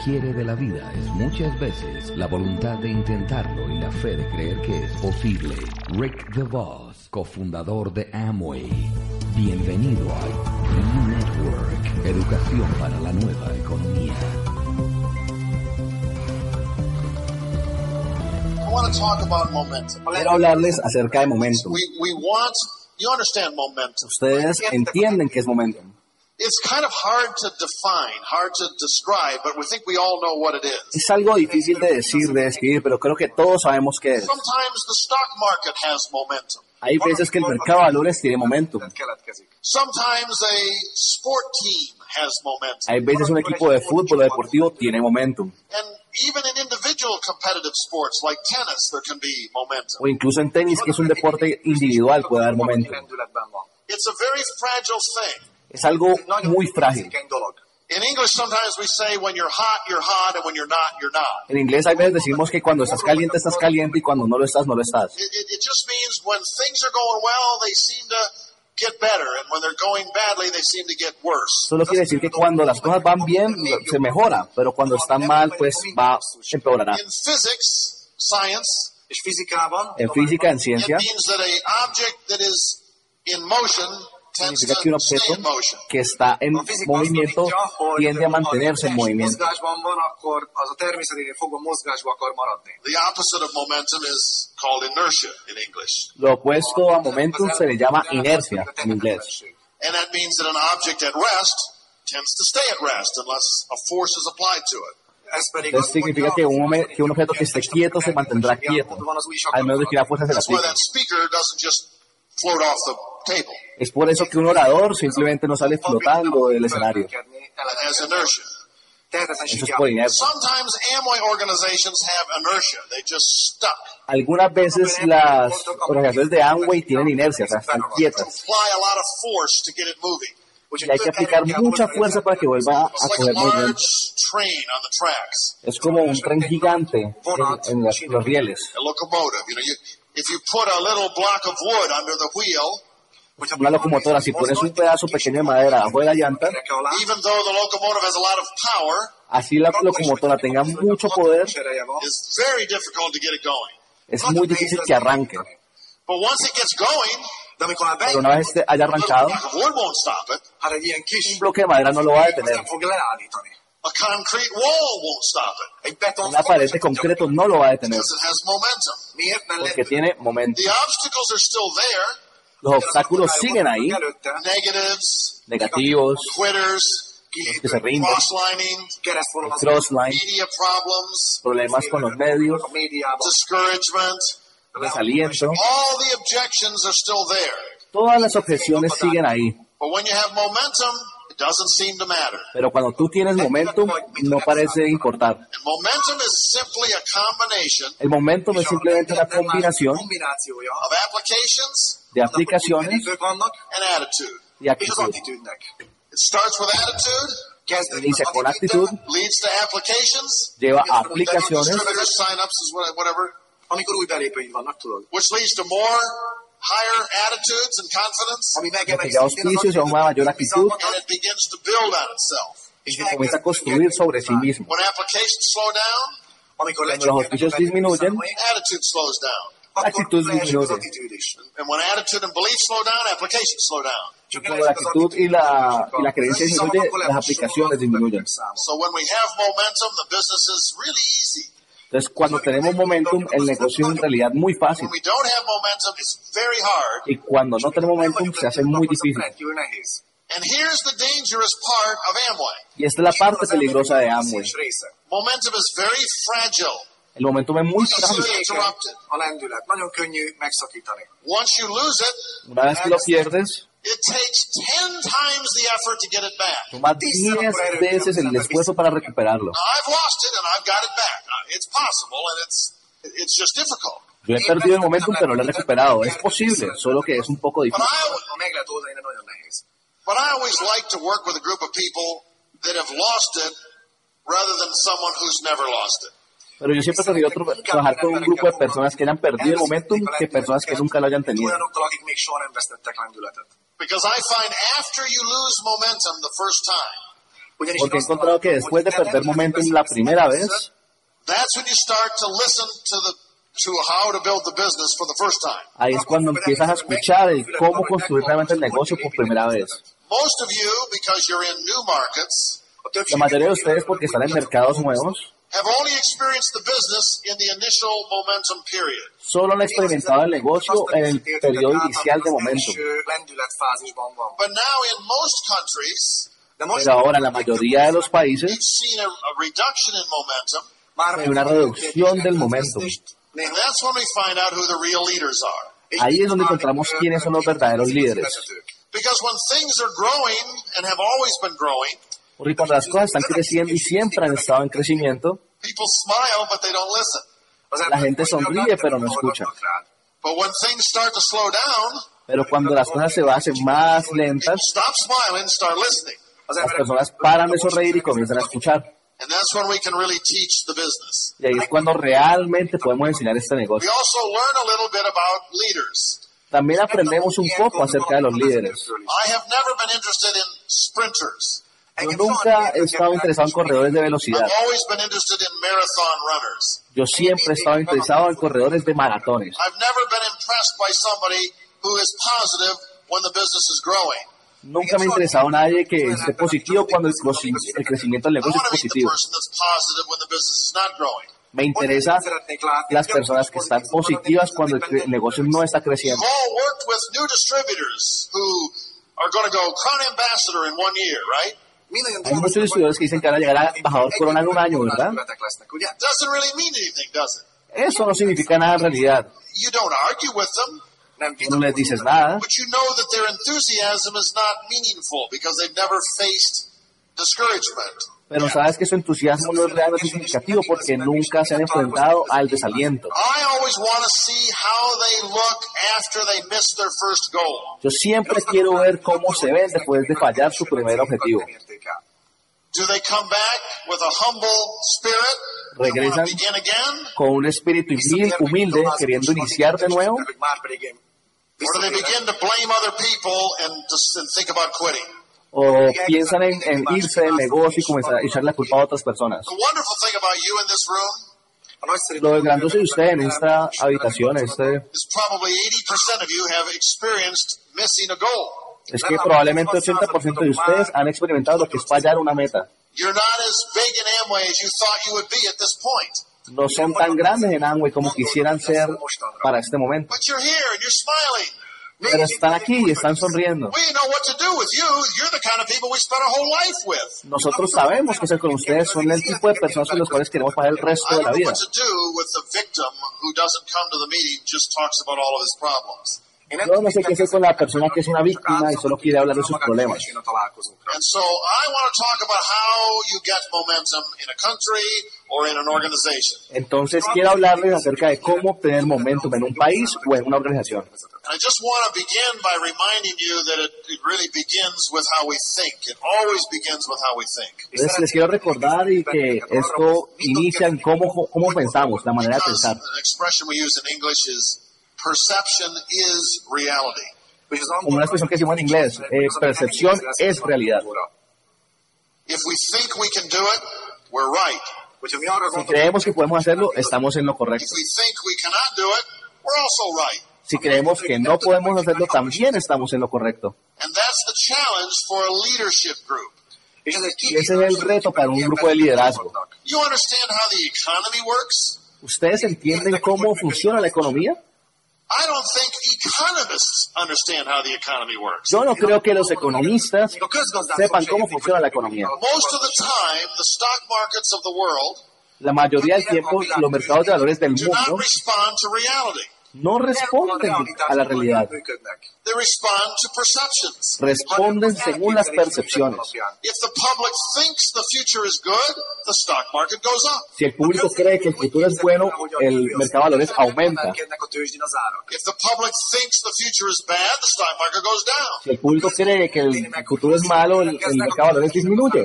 hombre y lo que quiere de la vida es muchas veces la voluntad de intentarlo y la fe de creer que es posible. Rick DeVos, cofundador de Amway. Bienvenido a New Network, educación para la nueva economía. I want to talk about momentum. Quiero hablarles acerca de momentum. We, we want, you understand momentum. Ustedes entienden qué es momentum. It's kind of hard to define, hard to describe, but we think we all know what it is. Es algo difícil de decir, de describir, pero creo que todos sabemos qué es. Sometimes the stock market has momentum. Hay veces que el mercado de valores tiene momentum. Sometimes a sport team has momentum. Hay veces un equipo de fútbol o deportivo tiene momentum. And even in individual competitive sports like tennis, there can be momentum. O incluso en tenis, que es un deporte individual, puede haber momentum. It's a very fragile thing. Es algo muy frágil. In English, sometimes we say when you're hot, you're hot, and when you're not, you're not. En inglés hay veces decimos que cuando estás caliente, estás caliente y cuando no lo estás, no lo estás. It, it, it just means when things are going well, they seem to get better, and when they're going badly, they seem to get worse. Solo quiere decir que cuando las cosas van bien, se mejora, pero cuando están mal, pues va, empeorará. En física, en ciencia, significa que un objeto que está en movimiento tiende a mantenerse en movimiento. Lo opuesto a momentum se le llama inercia en inglés. And that means that an object at rest tends to stay at rest unless a force is applied to it. Ez pedig Entonces significa que un, que un objeto que esté quieto se mantendrá quieto, al menos de que una fuerza se why aplique. Es por eso que un orador simplemente no sale flotando del escenario. Eso es por inercia. Sometimes Amway organizations have inertia. They just stuck. Algunas veces las organizaciones de Amway tienen inercia, o sea, están quietas. Y hay que aplicar mucha fuerza para que vuelva a coger movimiento. Es como un tren gigante en, en las- los rieles. Una locomotora, si pones un pedazo pequeño de madera abajo de la llanta, así la locomotora tenga mucho poder, it's very difficult to get it going. es muy difícil que arranque. But once it gets going, De amikor már Pero una vez haya arrancado, un bloque de madera no lo va a detener. Una pared de concreto no lo va a detener. Porque tiene momento. Los obstáculos siguen ahí, negativos, quitters, que se rinden, crossline, media problems, problemas con los medios, desaliento. All the objections are still there. Todas las objeciones siguen ahí. But when you have momentum, it doesn't seem to matter. Pero cuando tú tienes momentum, no parece importar. And momentum is simply a combination El momentum es simplemente una combinación kombinációja, of applications de aplicaciones y actitud. attitűdnek. It starts with attitude, Kezdődik Inicia con actitud, leads to applications, lleva a aplicaciones, which leads to more higher attitudes and confidence, que auspicios y a una mayor actitud and it begins to build on itself. y se comienza a construir sobre sí mismo. When applications slow down, Cuando los auspicios disminuyen, attitude slows down. Actitud leesik az disminuye. attitűd is. And when attitude and belief slow down, applications slow down. Csak Cuando la actitud y la, y la creencia disminuye, las aplicaciones disminuyen. So when we have momentum, the business is really easy. Entonces, cuando tenemos momentum, el negocio es en realidad muy fácil. When we don't have momentum, it's very hard. Y cuando no tenemos momentum, se hace muy difícil. Rendkívül nehéz. And here's the dangerous part of Amway. Y esta es la parte peligrosa de Amway. Momentum is very fragile. El momentum es muy frágil. Una vez que lo pierdes, it takes 10 times the effort to get it back. toma 10 veces el esfuerzo para recuperarlo. Now, I've lost it and I've got it back. Uh, It's possible and it's it's just difficult. Yo he perdido el momentum, pero lo he recuperado. Es posible, solo que es un poco difícil. But I always like to work with a group of people that have lost it rather than someone who's never lost it. Pero yo siempre tra- trabajar con un grupo de personas que hayan perdido el momentum que personas que nunca lo hayan tenido. Olyanokkal, akik még soha nem vesztettek lendületet. Because I find after you lose momentum the first time, Porque he encontrado que después de perder momentum la primera vez, that's when you start to listen to the to how to build the business for the first time. ahí es cuando empiezas a escuchar el cómo construir realmente el negocio por primera vez. Most of you, because you're in new markets, La mayoría de ustedes, porque están en mercados nuevos, have only experienced the business in the initial momentum period. solo han experimentado el negocio en el periodo inicial de momentum. lendületfázisban van. But now in most countries, De most Pero ahora en la mayoría de los países seen a, a reduction in momentum, már hay una reducción del momentum. and that's when we find out who the real leaders are. Ahí es donde encontramos quiénes son los verdaderos líderes. Porque cuando las cosas están creciendo y siempre han estado en crecimiento, people smile but they don't listen. la gente sonríe pero no escucha. But when things start to slow down, Pero cuando las cosas se hacen más lentas, people stop smiling and start listening. las personas paran de sonreír y comienzan a escuchar. And that's when we can really teach the business. Y ahí es cuando realmente podemos enseñar este We negocio. also learn a little bit about leaders. También aprendemos un poco acerca de los líderes. Yo nunca he estado interesado en corredores de velocidad. Yo siempre he estado interesado en corredores de maratones. I've never been impressed by somebody who is positive when the business is growing. Nunca me ha interesado nadie que esté positivo cuando el, crecimiento- el crecimiento del negocio es positivo. Me interesa las personas que están positivas cuando el negocio no está creciendo. You've all worked with new distributors who are going to go crown ambassador in one year, right? Hay muchos distribuidores que dicen que van a llegar a embajador corona en un año, ¿verdad? Eso no significa nada en realidad. No les dices nada, pero sabes que su entusiasmo no es realmente significativo porque nunca se han enfrentado al desaliento. I always want to see how they look after they miss their first goal. Yo siempre quiero ver cómo se ven después de fallar su primer objetivo. Do they come back with a humble spirit? and want to Regresan. Con un espíritu humil- humilde, queriendo iniciar de nuevo, O piensan en, en irse del negocio y comenzar a echar la culpa a otras personas. The wonderful thing about you in this room Lo grandioso de usted en esta habitación este, is probably 80% of you have experienced missing a goal. es que probablemente 80% de ustedes han experimentado lo que es fallar una meta. You're not as big in Amway as you thought you would be at this point. No son tan grandes en Amway como quisieran ser para este momento. Pero están aquí y están sonriendo. We know what to do with you. You're the kind of people we spend our whole life with. Nosotros sabemos que hacer con ustedes son el tipo de personas con las cuales queremos pasar el resto de la vida. Yo no sé qué hacer con la persona que es una víctima y solo quiere hablar de sus problemas. Entonces quiero hablarles acerca de cómo obtener momentum en un país o en una organización. And I just want to begin by reminding you that it, it really begins with how we think. It always begins with how we think. Entonces les quiero recordar y que esto inicia en cómo, cómo pensamos, la manera de pensar. an expression we use in English is perception is reality. Como una expresión que decimos en inglés, eh, percepción es realidad. If we think we can do it, we're right. Si creemos que podemos hacerlo, estamos en lo correcto. If we think we cannot do it, we're also right. Si creemos que no podemos hacerlo, también estamos en lo correcto. And that's the challenge for a leadership group. Y ese es el reto para un grupo de liderazgo. You understand how the economy works? ¿Ustedes entienden cómo funciona la economía? I don't think economists understand how the economy works. Yo no creo que los economistas sepan cómo funciona la economía. Most of the time, the stock markets of the world La mayoría del tiempo, los mercados de valores del mundo respond to reality. No responden a la realidad, responden según las percepciones. If the public thinks the future is good, the stock market goes up. Si el público cree que el futuro es bueno, el mercado de valores aumenta. If the public thinks the future is bad, the stock market goes down. Si el público cree que el futuro es malo, el, mercado de valores disminuye.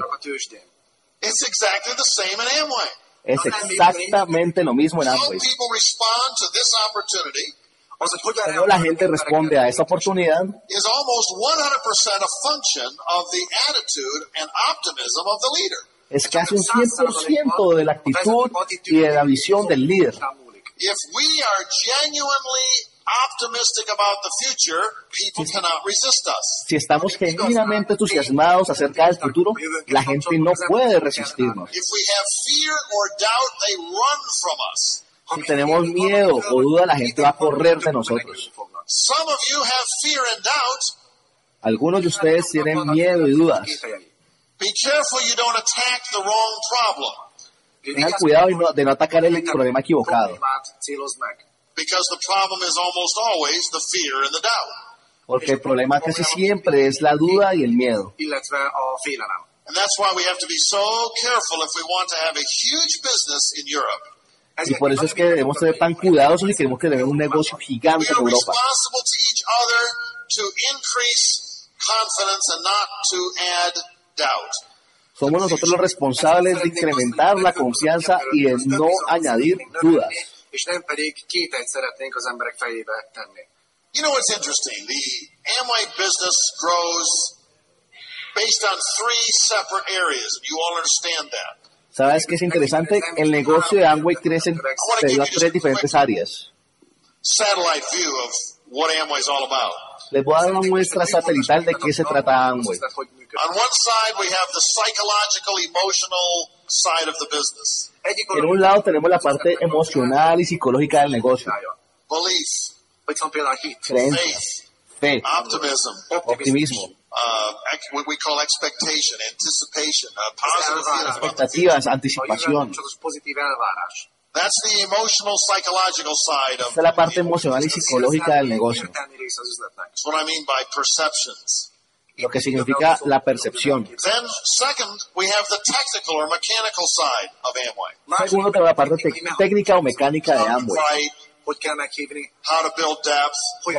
It's exactly the same in Amway. Es exactamente lo mismo en Amway. Pero la gente responde a esta oportunidad is almost 100% a function of the attitude and optimism of the leader. es casi un 100% de la actitud y de la visión del líder. If we are genuinely optimistic about the future, people cannot resist us. Si estamos genuinamente entusiasmados acerca del futuro, la gente no puede resistirnos. If we have fear or doubt, they run from us. Si tenemos miedo o duda, la gente va a correr de nosotros. Some of you have fear and doubt. Algunos de ustedes tienen miedo y dudas. Be careful you don't attack the wrong problem Tengan cuidado de no, atacar el problema equivocado. Because the problem is almost always the fear and the doubt. porque el problema casi siempre es la duda y el miedo. Illetve a félelem. And that's why we have to be so careful if we want to have a huge business in Europe. Y por eso es que debemos ser tan cuidadosos y queremos que tener un negocio We gigante en are Europa. responsible to each other to increase confidence and not to add doubt. Somos nosotros los responsables de incrementar la confianza y de no añadir dudas. És nem pedig kételyt szeretnénk az emberek fejébe tenni. You know what's interesting? The Amway business grows based on three separate areas, and you all understand that. ¿Sabes qué es interesante? El negocio de Amway crece en- debido tres diferentes áreas. Satellite view of what Amway is all about. Les voy a dar una muestra satelital de qué se trata Amway. Tehát, hogy működik. On one side, we have the psychological, emotional side of the business. Egyik En un lado tenemos la parte emocional y psicológica del negocio. oldalja. Belief, Hogy van például a hit, Creencia, faith, fe, optimism, optimismo, uh, ex- what we call expectation, anticipation, uh, expectativas, anticipación. Kapcsolatos pozitív elvárás. That's the emotional, psychological side of Esta es la parte emocional y psicológica del negocio, lo que significa la percepción. Then, second, we have the technical or mechanical side of Amway. Segundo, tenemos la parte técnica o mecánica de Amway,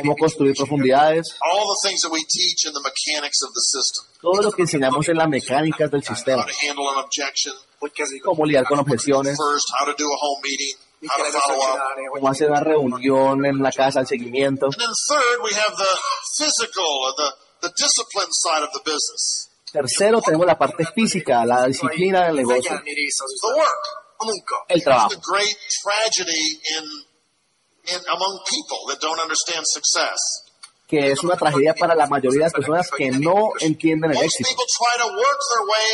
cómo construir profundidades, all the things that we teach in the mechanics of the system. todo lo que enseñamos en las mecánicas del How sistema, to handle an objection, hogy kezdjük cómo lidiar con objeciones, first, how to do a home meeting, mit how kell to először follow up. csinálni, hogy cómo hacer una reunión en la casa, el seguimiento. And then third, we have the physical or the, the discipline side of the business. Tercero, tenemos la parte física, la disciplina del negocio, el trabajo. Que es una tragedia para la mayoría de las personas que no entienden el éxito. people try to work their way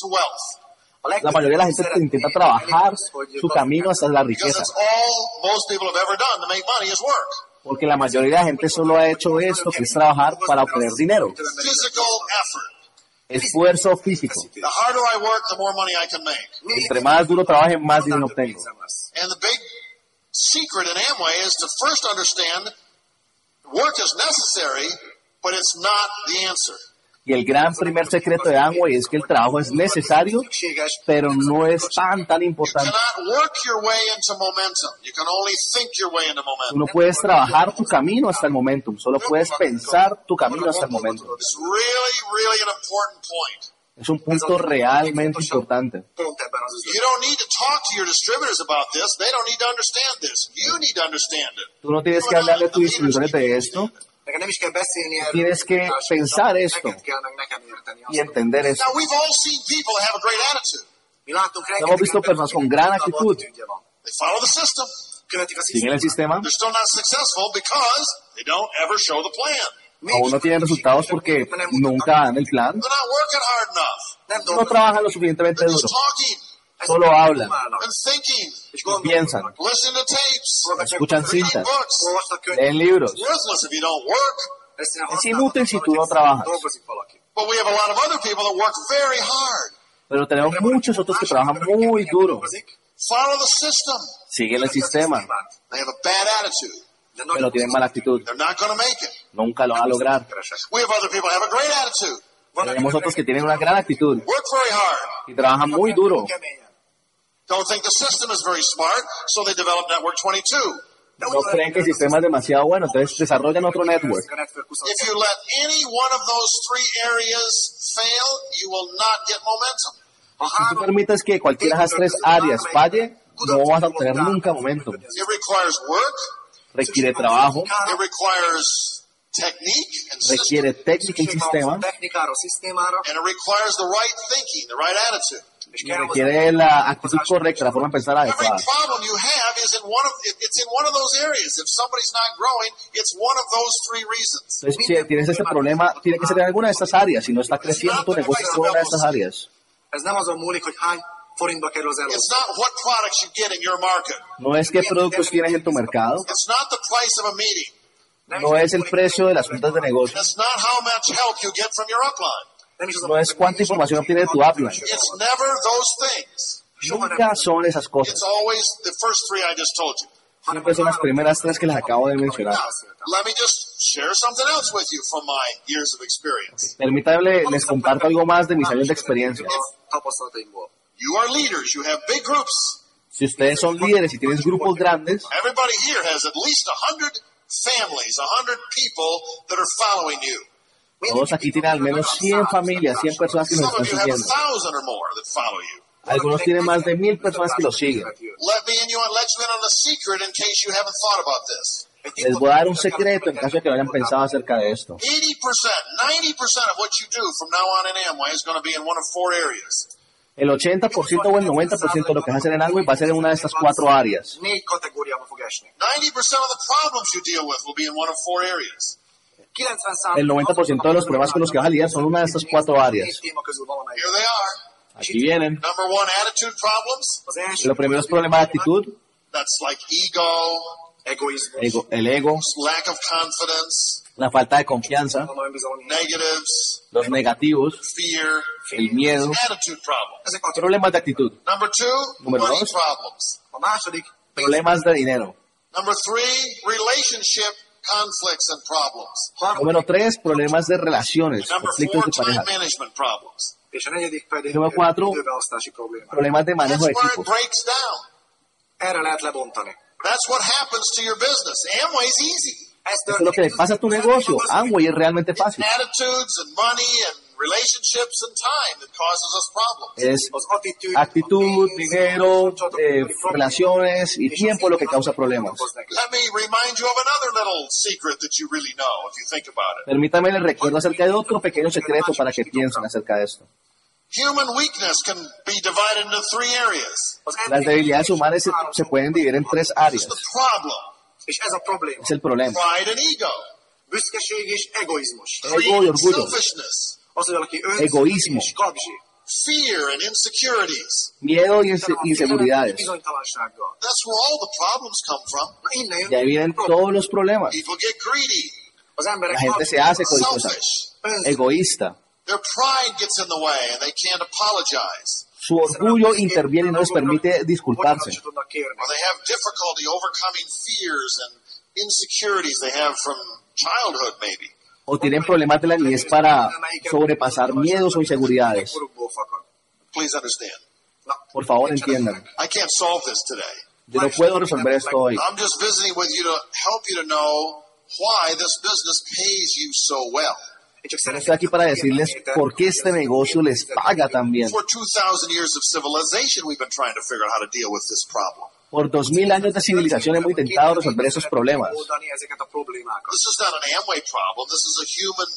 to wealth A legtöbb La mayoría de la gente intenta trabajar su camino hasta la riqueza, it's all most people have ever done to make money is work. porque la mayoría de la gente solo ha hecho esto, que es trabajar para obtener dinero, Physical effort. esfuerzo físico. The harder I work, the more money I can make. Entre más duro trabaje, más dinero obtengo. Secret in Amway is to first understand work is necessary, but it's not the answer. Y el gran primer secreto de Amway es que el trabajo es necesario, pero no es tan, tan You importante. cannot work your way into momentum. You can only think your way into Tú momentum. no puedes trabajar tu camino hasta el momentum, solo puedes pensar tu camino hasta el momentum. Es un punto realmente importante. pont ebben az You üzletben. don't need to talk to your distributors about this. They don't need to understand this. You need to understand it. Tú no tienes que hablarle a tus distribuidores de esto. Tienes que pensar esto. Y entender esto. Now, we've all seen people that have a great attitude. Mi látunk rengeteg Hemos visto personas con gran actitud. Siguen el sistema, Aún no tienen resultados porque nunca dan el plan, no trabajan lo suficientemente duro, solo hablan, piensan, escuchan cintas, leen libros. Es inútil si tú no trabajas. Dolgozik valaki. But we have a lot of other people that work very hard. Pero tenemos muchos otros que trabajan muy duro, Dolgozik, Follow the system. siguen el sistema, Pero tienen mala actitud, nunca lo van a lograr. keresek. We have other people that have a great attitude. Tenemos otros que tienen una gran actitud Work very hard. y trabajan muy duro. Keményen. Don't think the system is very smart, so they develop Network 22. De No creen que el sistema es demasiado bueno, entonces desarrollan otro network. A network 20. If you let any one of those three areas fail, you will not get momentum. Ha Si tú permites que cualquiera de esas tres áreas falle, no vas a obtener nunca momentum. It requires work, requiere trabajo, requiere técnica y sistema, technikára, szisztémára, and it requires the right thinking, the right attitude. és y requiere la actitud correcta, la forma de pensar adecuada. problem you have is in one of it- it's in one of those areas. If somebody's not growing, it's one of those three reasons. Entonces, si tienes este problema, tiene que ser en alguna de estas áreas. Si no está creciendo tu negocio es una de estas áreas. No es qué productos tienes en tu mercado, It's not the price of a meeting. no es el precio de las juntas de negocio, It's not how much help you get from your upline. Nem is az no es cuánta información obtiene tu upline. It's never those things. Nunca son esas cosas. It's always the first three I just told you. Siempre son las primeras tres que les acabo de mencionar. Let me just share something else with you from my years of experience. Permítanme, les comparto algo más de mis años de experiencia. You are leaders. You have big groups. Si ustedes son líderes y tienes grupos grandes, Everybody here has at least a hundred families, a hundred people that are following you. todos aquí tienen al menos 100 familias, 100 personas que nos están of you have a siguiendo. thousand or more that follow you. Algunos tienen más de mil personas que los siguen. Let me in you let you in on a secret in case you haven't thought about this. Les voy a dar un secreto en caso de que no hayan pensado acerca de esto. 80%, 90% of what you do from now on in Amway is going to be in one of four areas. El 80% o el 90% de lo que vas a hacer en Amway va a ser en una de estas cuatro áreas. Négy kategóriába fog esni. 90% of the problems you deal with will be in one of four areas. 90 El 90% de los problemas con los que vas a lidiar son una de estas cuatro áreas. Aquí vienen. Number one, attitude problems. Az első Lo primero es problema de actitud, Ego, el ego, lack of confidence, la falta de confianza, negatives, los negativos, fear, el miedo, problemas de actitud, Number two, Número money dos. problems. Problemas de dinero. Number three, relationship conflicts and problems. Número tres, problemas de relaciones, Number conflictos four, de pareja. Número cuatro. probléma. Problemas de manejo de. Erre lehet lebontani. That's what happens to your business. Amway's easy. Eso es lo que le pasa a tu negocio. Amway es realmente fácil. Attitudes and money and relationships and time that causes us problems. Es attitűd, actitud, dinero, eh, relaciones y tiempo lo que causa problemas. okoznak. Let me remind you of another little secret that you really know if you think about it. Permítame les recuerdo acerca de otro pequeño secreto para que piensen acerca de esto. Las debilidades humanas se, se pueden dividir en tres áreas. It's the problem. És ez a probléma. Es el problema. Pride and ego. Y orgullo. Egoísmo. és kapzsi. Fear and insecurities. Miedo y inse- inseguridades. Bizonytalansággal. That's where all the problems come from. Na innen jön Y ahí vienen todos los problemas. People get greedy, Az emberek La gente se hace codiciosa, egoísta. Their pride gets in the way and they can't apologize. Su orgullo interviene y no les permite disculparse. Bocsánatot tudnak kérni. Or they have difficulty overcoming fears and insecurities they have from childhood, maybe. O tienen problemas de la niñez para sobrepasar miedos o inseguridades. Por favor, entiendan. I can't solve this today. Yo no puedo resolver esto hoy. I'm just visiting with you to help you to know why this business pays you so well. Csak Estoy aquí para decirles por qué este negocio les paga tan bien. For 2,000 years of civilization, we've been trying to figure out how to deal with this problem. Por dos mil años de civilización hemos intentado resolver esos problemas. Oldani ezeket a problémákat. This is not an Amway problem. This is a human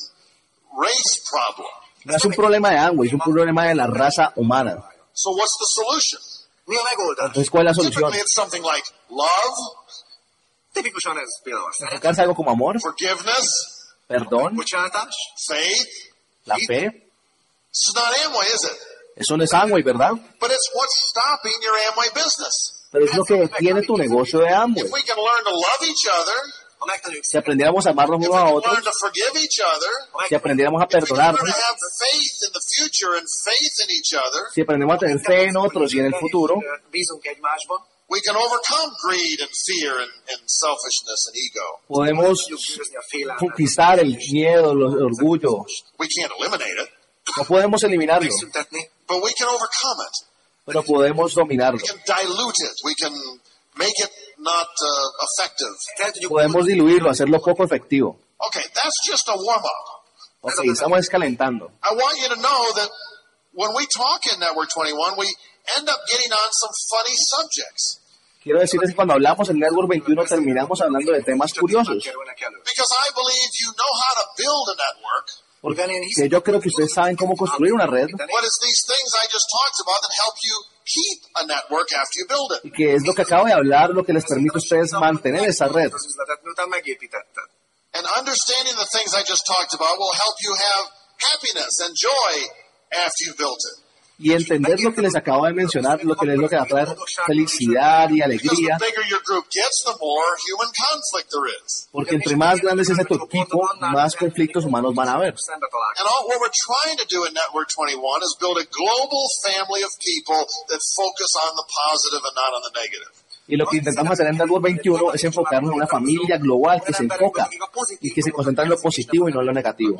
race problem. No es un problema de Amway, es un problema de la raza humana. So what's the solution? Mi a megoldás? Entonces, ¿cuál es la solución? Typically, it's something like love, Tipikusan ez például. Enfocarse algo como amor, forgiveness, perdón, la fe. Eso no es Amway, ¿verdad? But it's what's stopping your Amway business. Pero es lo que detiene tu negocio de Amway. Si aprendiéramos a amarnos unos a otros, si aprendiéramos a perdonarnos, si aprendemos a tener fe en otros y en el futuro, we can overcome greed and fear and, and selfishness and ego. podemos tudjuk győzni a félelmet. conquistar el miedo, el orgullo. We can't eliminate it, No podemos eliminarlo, but we can overcome it. pero podemos dominarlo. We can dilute it. We can make it not uh, effective. Podemos diluirlo, hacerlo poco efectivo. Okay, that's just a warm up. Ok, estamos escalentando. I want you to know that when we talk in Network 21, we end up getting on some funny subjects. Quiero decirles que cuando hablamos en Network 21 terminamos hablando de temas curiosos, kerülnek elő. Because I believe you know how to build a network. porque yo creo que ustedes saben cómo construir una red y que es lo que acabo de hablar, lo que les permite a ustedes mantener esa red. And understanding the things I just talked about will help you have happiness and joy after you've built it. Y entender lo que les acabo de mencionar, lo que es lo que va a traer felicidad y alegría, porque entre más grande es tu equipo, más conflictos humanos van a haber. Szembe találkozol. And all, what we're trying to do in Network 21 is build a global family of people that focus on the positive and not on the negative. Y lo que intentamos hacer en Network 21 es enfocarnos en una familia global que se enfoca y que se concentra en lo positivo y no en lo negativo.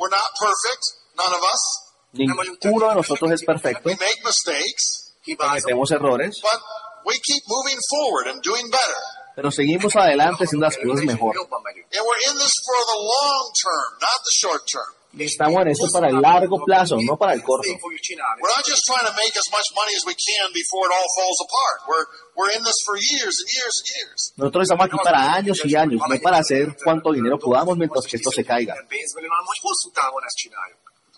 None of us. Ninguno de nosotros es perfecto, We make mistakes, cometemos errores, but we keep moving forward and doing better. pero seguimos adelante haciendo las cosas mejor. Jobban megyünk. And we're in this for the long term, not the short term. Y estamos en esto para el largo plazo, no para el corto. Végig fogjuk csinálni. We're not just trying to make as much money as we can before it all falls apart. We're, we're in this for years and years and years. Nosotros estamos aquí para años y años, no para hacer cuánto dinero podamos mientras que esto se caiga.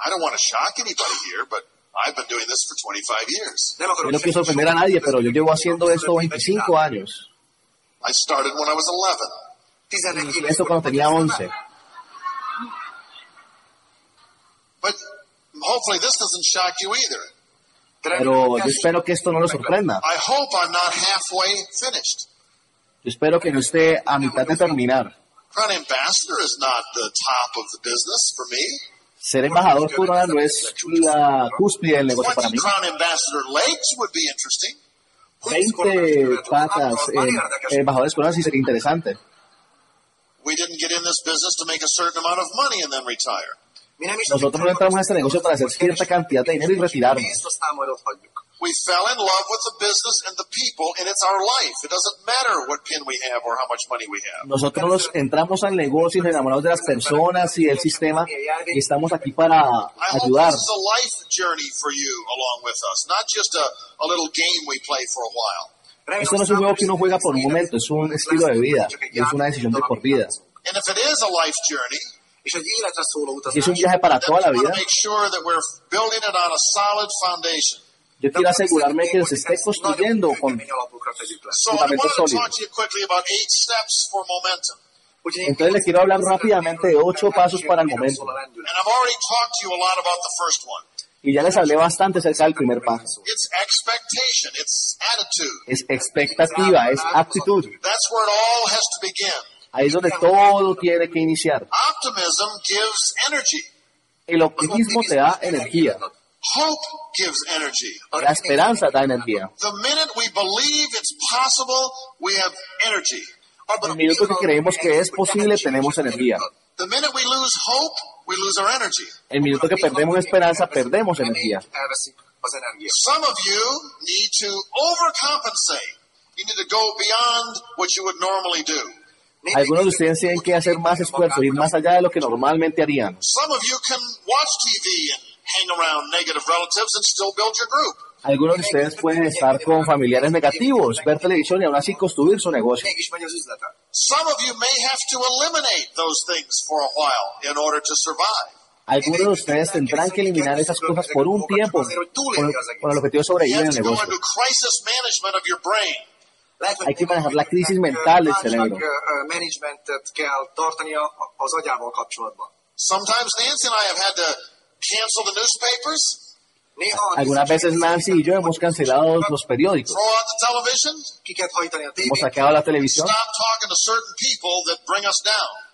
Nem pénzből, hanem hogy hosszú távon ezt csináljuk. I don't want to shock anybody here, but I've been doing this for 25 years. Yo no quiero sorprender a nadie, pero yo llevo haciendo esto 25 años. I started when I was 11. 11 Esto cuando tenía 11. But hopefully this doesn't shock you either. Pero yo espero que esto no lo sorprenda. I hope I'm not halfway finished. Yo espero que no esté a mitad de terminar. Crown Ambassador is not the top of the business for me. Ser embajador Corona no es la cúspide del negocio para 20 mí. Crown Ambassador legs would be interesting. 20 patas en embajadores Corona sí sería interesante. We didn't get in this business to make a certain amount of money and then retire. Mi nem is Nosotros no entramos a este negocio para hacer cierta cantidad de dinero y retirarnos. We fell in love with the business and the people, and it's our life. It doesn't matter what pin we have or how much money we have. Nosotros nos entramos al negocio enamoramos de las personas y del sistema y estamos aquí para ayudar. this is a life journey for you along with us, not just a, a little game we play for a while. Esto no es un juego que uno juega por un momento, es un estilo de vida, es una decisión de por vida. And if it is a life journey, És egy életre szóló Y es un viaje para toda la vida. Yo quiero asegurarme que se esté construyendo con Fundamentos sólidos. talk to you quickly about eight steps for momentum. Úgyhogy én Entonces les quiero hablar rápidamente de ocho pasos para el momento. And I've already talked to you a lot about the first one. Y ya les hablé bastante acerca del primer paso. It's expectation, it's attitude. Es expectativa, es actitud. That's where it all has to begin. Ahí es donde todo tiene que iniciar. Optimism gives energy. El optimismo te da energía. Hope gives energy. La esperanza da energía. The minute we believe it's possible, we have energy. El minuto que creemos que es posible, tenemos energía. The minute we lose hope, we lose our energy. El minuto que perdemos esperanza, perdemos energía. Some of you need to overcompensate. You need to go beyond what you would normally do. Algunos de ustedes tienen que hacer más esfuerzo, ir más allá de lo que normalmente harían. Some of you can watch TV and hang around negative relatives and still build your group. Algunos de ustedes pueden estar con familiares negativos, ver televisión y aún así construir su negocio. Mégis megy az üzlete. Some of you may have to eliminate those things for a while in order to survive. Algunos de ustedes tendrán que eliminar esas cosas por un tiempo con, con el objetivo de You sobrevivir en have el negocio. Hay que manejar la crisis mental del cerebro. Algunas veces Nancy y yo hemos cancelado los periódicos, hemos sacado la televisión,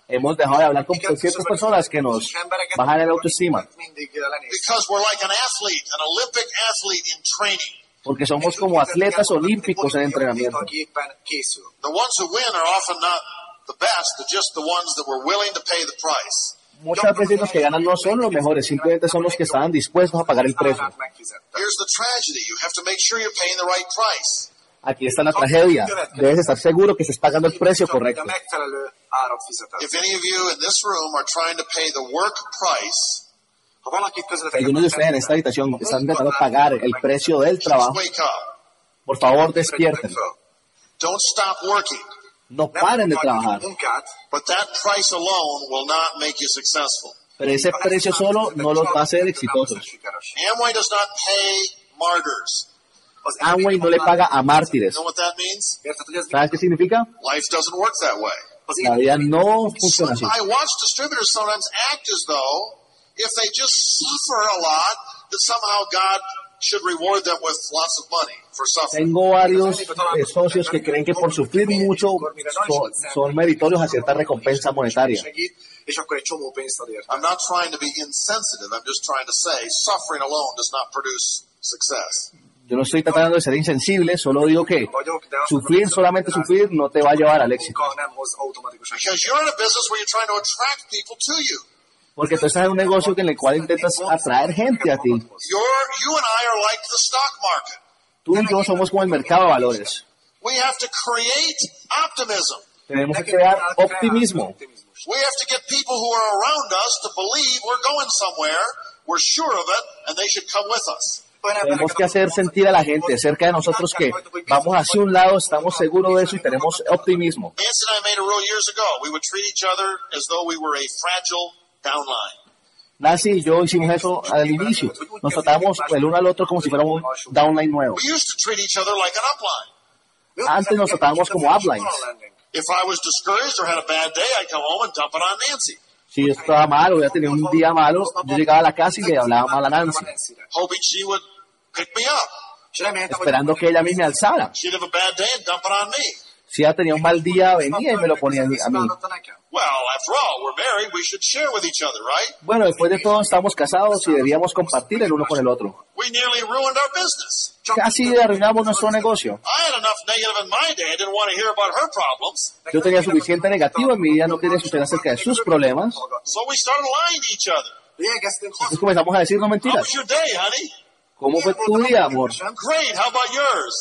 hemos dejado de hablar con ciertas personas que nos bajan el autoestima, mindig lenéz. Because we're like an athlete, an Olympic athlete in training. porque somos como atletas olímpicos en entrenamiento. The ones who win are often not the best, they're just the ones that were willing to pay the price. Muchas veces los que ganan no son los mejores, simplemente son los que estaban dispuestos a pagar el precio. Aquí está la tragedia. Debes estar seguro que estás pagando el precio correcto. megfelelő árat fizeted. If any of you in this room are trying to pay the work price, Ha valaki közületek... Algunos de ustedes en esta habitación están intentando pagar el precio del trabajo. Por favor, despierten. Don't stop working. No paren de trabajar. Pero ese precio solo no los va a hacer exitosos. Amway no le paga a mártires. ¿Sabes qué significa? La vida no funciona así. I watch distributors sometimes act as though if they just suffer a lot, that somehow God should reward them with lots of money. Tengo varios eh, socios que creen que por sufrir mucho son, son meritorios a cierta recompensa monetaria. segít, és akkor egy csomó pénzt ad érte. I'm not trying to be insensitive. I'm just trying to say suffering alone does not produce success. Yo no estoy tratando de ser insensible, solo digo que sufrir, solamente sufrir, no te va a llevar al éxito. munka nem hoz automatikusan. Because you're in a business where you're trying to attract people to you. Porque tú estás en un negocio en el cual intentas atraer gente a ti. Tú y yo somos como el mercado de valores. We have to create optimism. Tenemos que crear optimismo. We have to get people who are around us to believe we're going somewhere, we're sure of it, and they should come with us. Tenemos que hacer sentir a la gente cerca de nosotros que vamos hacia un lado, estamos seguros de eso y tenemos optimismo. Nancy and I made a rule years ago. We would treat each other as though we were a fragile downline. Nancy y yo hicimos eso al inicio. Nos tratamos el uno al otro como si fuéramos un downline nuevo. We used to treat each other like an upline. Antes nos tratábamos como uplines. If I was discouraged or had a bad day, I'd come home and dump it on Nancy, Si yo estaba mal o ya tenía un día malo, yo llegaba a la casa y le hablaba mal a Nancy, hoping she would pick me up. És reméltem, hogy esperando que ella a mí me alzara. Si ella tenía un mal día, venía y me lo ponía a mí. A mí. feladata nekem. Well, after all, we're married. We should share with each other, right? Bueno, después de todo estamos casados y debíamos compartir el uno con el otro. We nearly ruined our business. Casi arruinamos nuestro negocio. I had enough negative in my day. I didn't want to hear about her problems. Yo tenía suficiente negativo en mi vida, no quería escuchar acerca de sus problemas. So we started lying to each other. Igyekeztünk Entonces comenzamos a decirnos mentiras. ¿Cómo fue tu día, amor?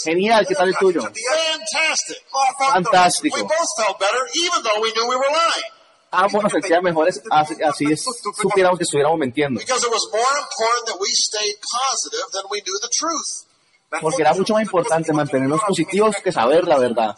Genial, ¿qué tal el tuyo? Fantastic. We Fantástico. both felt better, even though we knew we were lying. Ambos nos sentíamos mejores, así, así es, supiéramos que estuviéramos mintiendo. Because it was more important that we stayed positive than we knew the truth. Porque era mucho más importante mantenernos positivos que saber la verdad.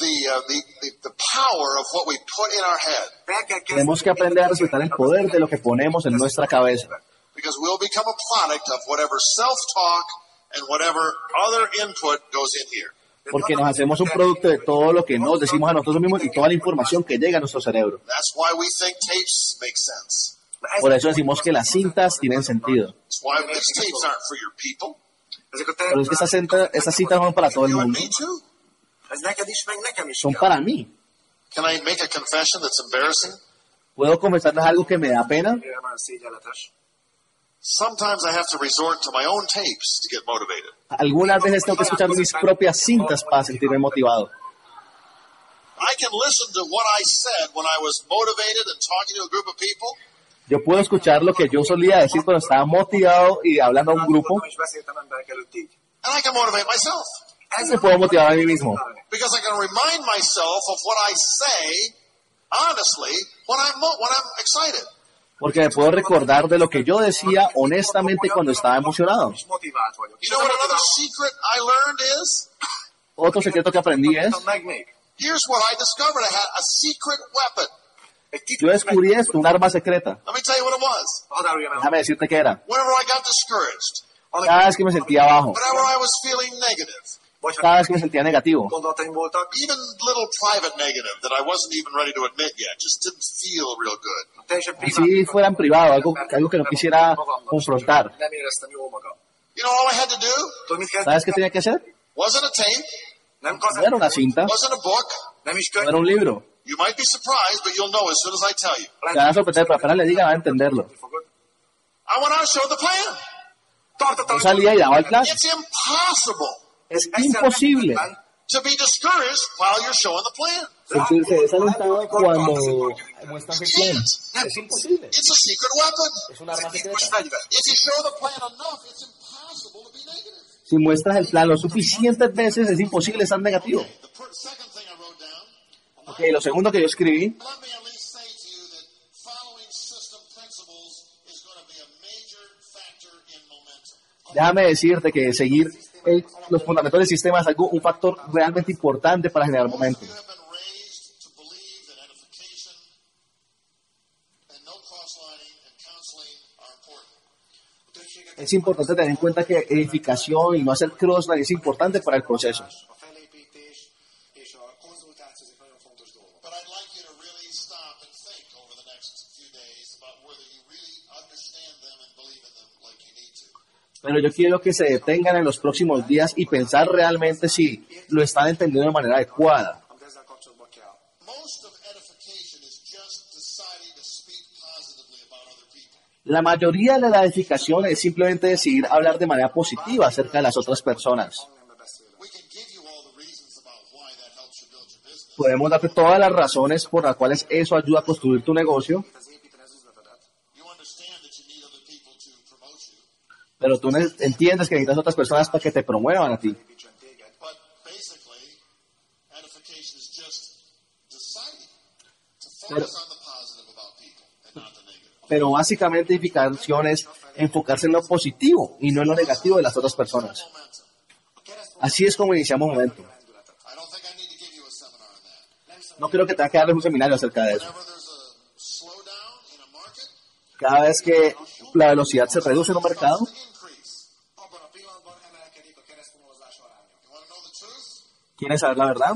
We need to learn to respect the the, uh, the, the the power of what we put in our head, Meg kell Tenemos que aprender a respetar el poder de lo que ponemos en nuestra cabeza. because we'll become a product of whatever self-talk and whatever other input goes in here. Porque nos hacemos un producto de todo lo que nos decimos a nosotros mismos y toda la información que llega a nuestro cerebro. That's why we think tapes make sense. Por eso decimos que las cintas tienen sentido. That's why these tapes aren't for your people. Ezek a Pero es que esas, cinta- esas cintas no son para todo el mundo. Ez neked is, meg nekem is son kell. para mí. Can I make a confession that's embarrassing? ¿Puedo confesarles algo que me da pena? Ilyen Nagyon szégyenletes. Sometimes I have to resort to my own tapes to get motivated. Algunas veces tengo que escuchar mis propias cintas para sentirme motivado. I can listen to what I said when I was motivated and talking to a group of people, Yo puedo escuchar lo que yo solía decir cuando estaba motivado y hablando a un grupo, and I can motivate myself y me puedo motivar a mí mismo. because I can remind myself of what I say honestly when I'm when I'm excited. Porque me puedo recordar de lo que yo decía honestamente cuando estaba emocionado. You know what another secret I learned is? Otro secreto que aprendí es. Here's what I discovered. I had a secret weapon. Yo descubrí esto, un arma secreta. Let me tell you what it was. Hadd áruljam el. Déjame decirte qué era. Cada vez que me sentía bajo, ha cada vez que me sentía negativo, gondolataim voltak, even little private negative that I wasn't even ready to admit yet, just didn't feel real good. teljesen así fuera en privado, algo, algo que no quisiera confrontar. ¿Sabes qué tenía que hacer? No era una cinta, no era un libro. You might be surprised, but you'll know as soon as I tell you. Te van a sorprender, pero apenas le digan, va a entenderlo. Yo salía y daba el plan. Es imposible sentirse desalentado cuando muestras el plan. Es imposible. Es un arma secreta. Si muestras el plan lo suficientes veces, es imposible estar negativo. Ok, lo segundo que yo escribí, let me at least say to you that following system principles is going to be a major factor in momentum. Déjame decirte que seguir el- los fundamentos del sistema es algo, un factor realmente importante para generar momentum. Es importante tener en cuenta que edificación y no hacer crossline es importante para el proceso. a felépítés és a konzultáció ezek nagyon fontos dolgok. But I'd like you to really stop and think over the next few days about whether you really understand them and believe in them like you need to. Pero yo quiero que se detengan en los próximos días y pensar realmente si lo están entendiendo de manera adecuada. La mayoría de la edificación es simplemente decidir hablar de manera positiva acerca de las otras personas. Podemos darte todas las razones por las cuales eso ayuda a construir tu negocio, Az építeni az üzletedet. You understand that you need other people to promote you. Pero tú entiendes que necesitas otras personas para que te promuevan a ti. Negative. Pero básicamente edificación es enfocarse en lo positivo y no en lo negativo de las otras personas. Así es como iniciamos momentum. lendületet. I don't think I need to give you a seminar on that. No creo que tenga que darles un seminario acerca de eso. Cada vez que la velocidad se reduce en un mercado, to increase. Abban a pillanatban emelkedik a keresztmozgás aránya. You want to know the truth? ¿Quieres saber la verdad?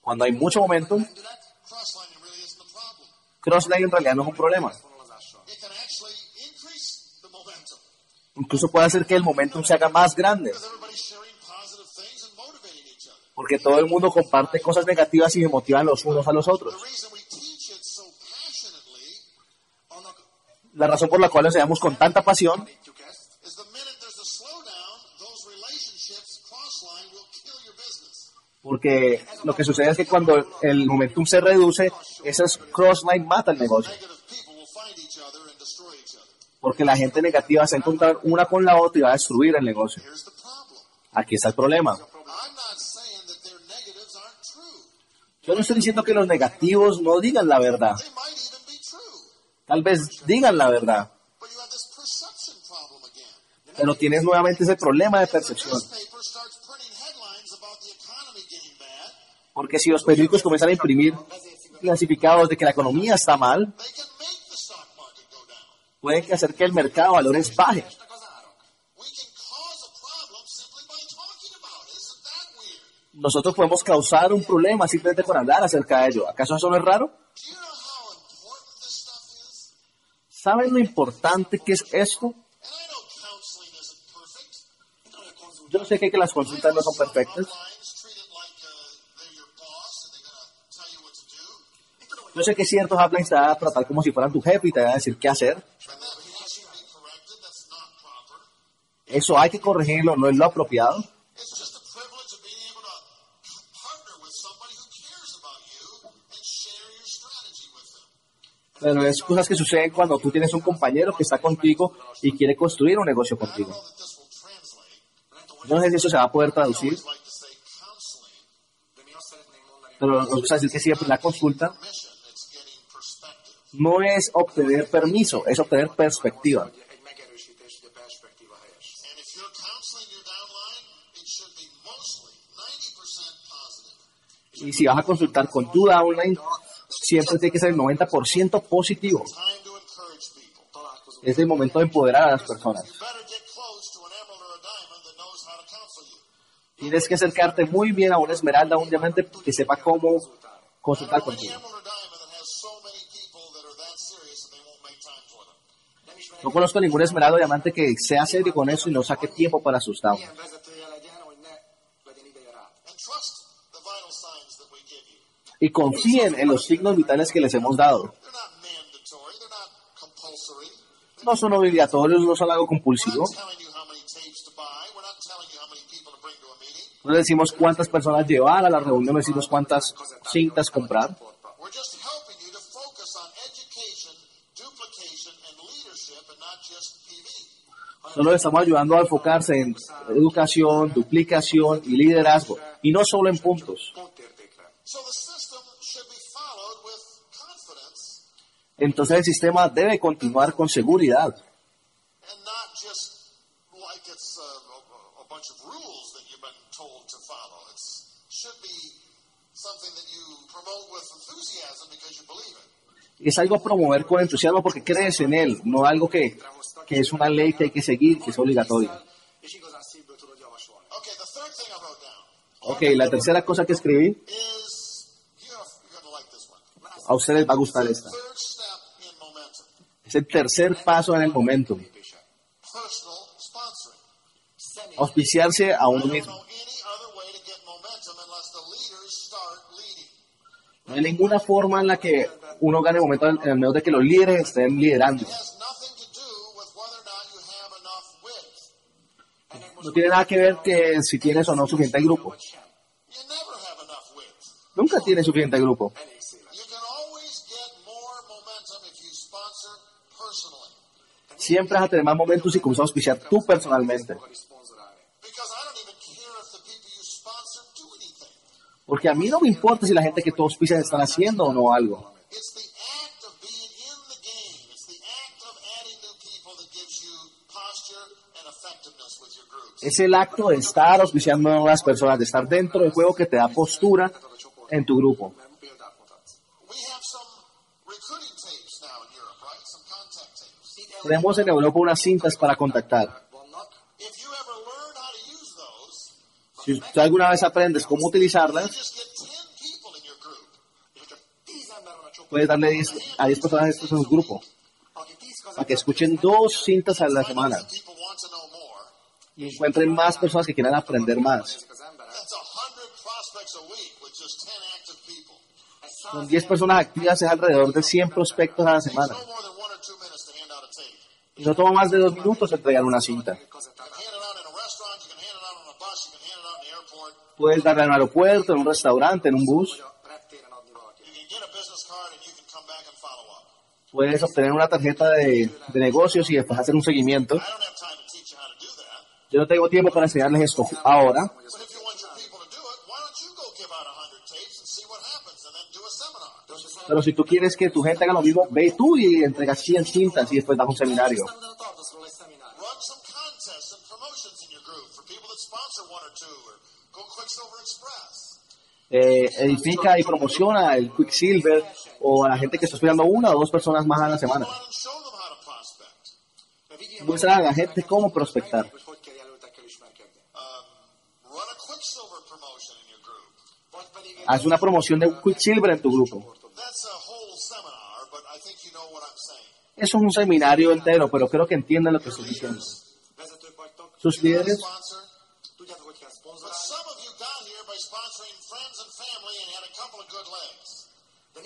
Cuando hay mucho momentum, crossline en realidad no es un problema. Incluso puede hacer que el momentum se haga más grande, porque todo el mundo comparte cosas negativas y se motivan los unos a los otros. La razón por la cual lo enseñamos con tanta pasión tanítjuk ezt, is the minute there's a slowdown, those relationships crossline will kill your business. Porque lo que sucede es que cuando el momentum se reduce, esas crossline mata el negocio. Porque la gente negativa se va a encontrar una con la otra y va a destruir el negocio. Aquí está el problema. Yo no estoy diciendo que los negativos no digan la verdad. Tal vez digan la verdad, pero tienes nuevamente ese problema de percepción. Porque si los periódicos comienzan a imprimir clasificados de que la economía está mal, pueden hacer que el mercado de valores baje. Nosotros podemos causar un problema simplemente por hablar acerca de ello. ¿Acaso eso no es raro? ¿Saben lo importante que es esto? Yo sé que las consultas no son perfectas. Yo sé que ciertos uplines te van a tratar como si fueran tu jefe y te van a decir qué hacer. Eso hay que corregirlo, no es lo apropiado. Pero es cosas que suceden cuando tú tienes un compañero que está contigo y quiere construir un negocio contigo. no sé si eso se va a poder traducir, pero nos gusta decir que siempre la consulta mission, it's getting perspective. No es obtener permiso, es obtener perspectiva. hogy egy megerősítés, hogy a perspektíva helyes. And if you're counseling your downline, it should be mostly 90% positive. Y si vas a consultar con tu downline, siempre tiene que ser el 90% positivo. Es el momento de empoderar a las personas. Tienes que acercarte muy bien a una esmeralda, a un diamante que sepa cómo consultar contigo. No conozco ningún esmeralda diamante que sea serio con eso y no saque tiempo para sus. Y confíen en los signos vitales que les hemos dado. No son obligatorios, no son algo compulsivo. No decimos cuántas personas llevar a la reunión, no decimos cuántas cintas comprar. PV. Solo estamos ayudando a enfocarse en educación, duplicación y liderazgo. Y no solo en puntos. Entonces el sistema debe continuar con seguridad something that you promote with enthusiasm because you believe it. Es algo a promover con entusiasmo porque crees en él, no algo que, que es una ley que hay que seguir, que es down Ok, la tercera cosa que escribí, a ustedes va a gustar esta. Es el tercer paso en el momento, auspiciarse a uno mismo. No hay ninguna forma en la que uno gane momento en el medio de que los líderes estén liderando. No tiene nada que ver que si tienes o no suficiente grupo. Nunca tienes suficiente grupo. Siempre vas a tener más momentos si comienzas a auspiciar tú personalmente. Porque a mí no me importa si la gente que tú auspicias están haciendo o no algo. Es el acto de estar auspiciando a nuevas personas, de estar dentro del juego que te da postura en tu grupo. Tenemos en Europa unas cintas para contactar. Si tú alguna vez aprendes cómo utilizarlas, just get 10 people in your group. és csak tíz ember van a csoport, puedes darle 10 a 10 personas estos en un grupo para que escuchen dos cintas a la semana that people want to know more. Y encuentren más personas que quieran aprender más. ezek az emberek. That's 100 prospects a week with just 10 active people. Egy száz Con 10 personas activas es alrededor de 100 prospectos a la semana. Y no toma más de dos minutos entregar una cinta. Puedes darle en un aeropuerto, en un restaurante, en un bus. Puedes obtener una tarjeta de, de negocios y después hacer un seguimiento. I don't have time to teach you how to do that. Yo no tengo tiempo para enseñarles esto ahora, But if you want your people to do it, why don't you go give out 100 tapes and see what happens and then do a seminar? pero si tú quieres que tu gente haga lo mismo, ve tú y entregas 100 cintas y después das un seminario. Eh, edifica y promociona el Quicksilver o a la gente que está estudiando una o dos personas más a la semana. Muestra a la gente cómo prospectar. Haz una promoción de Quicksilver en tu grupo. Eso es un seminario entero, pero creo que entienden lo que estoy diciendo. Sus líderes.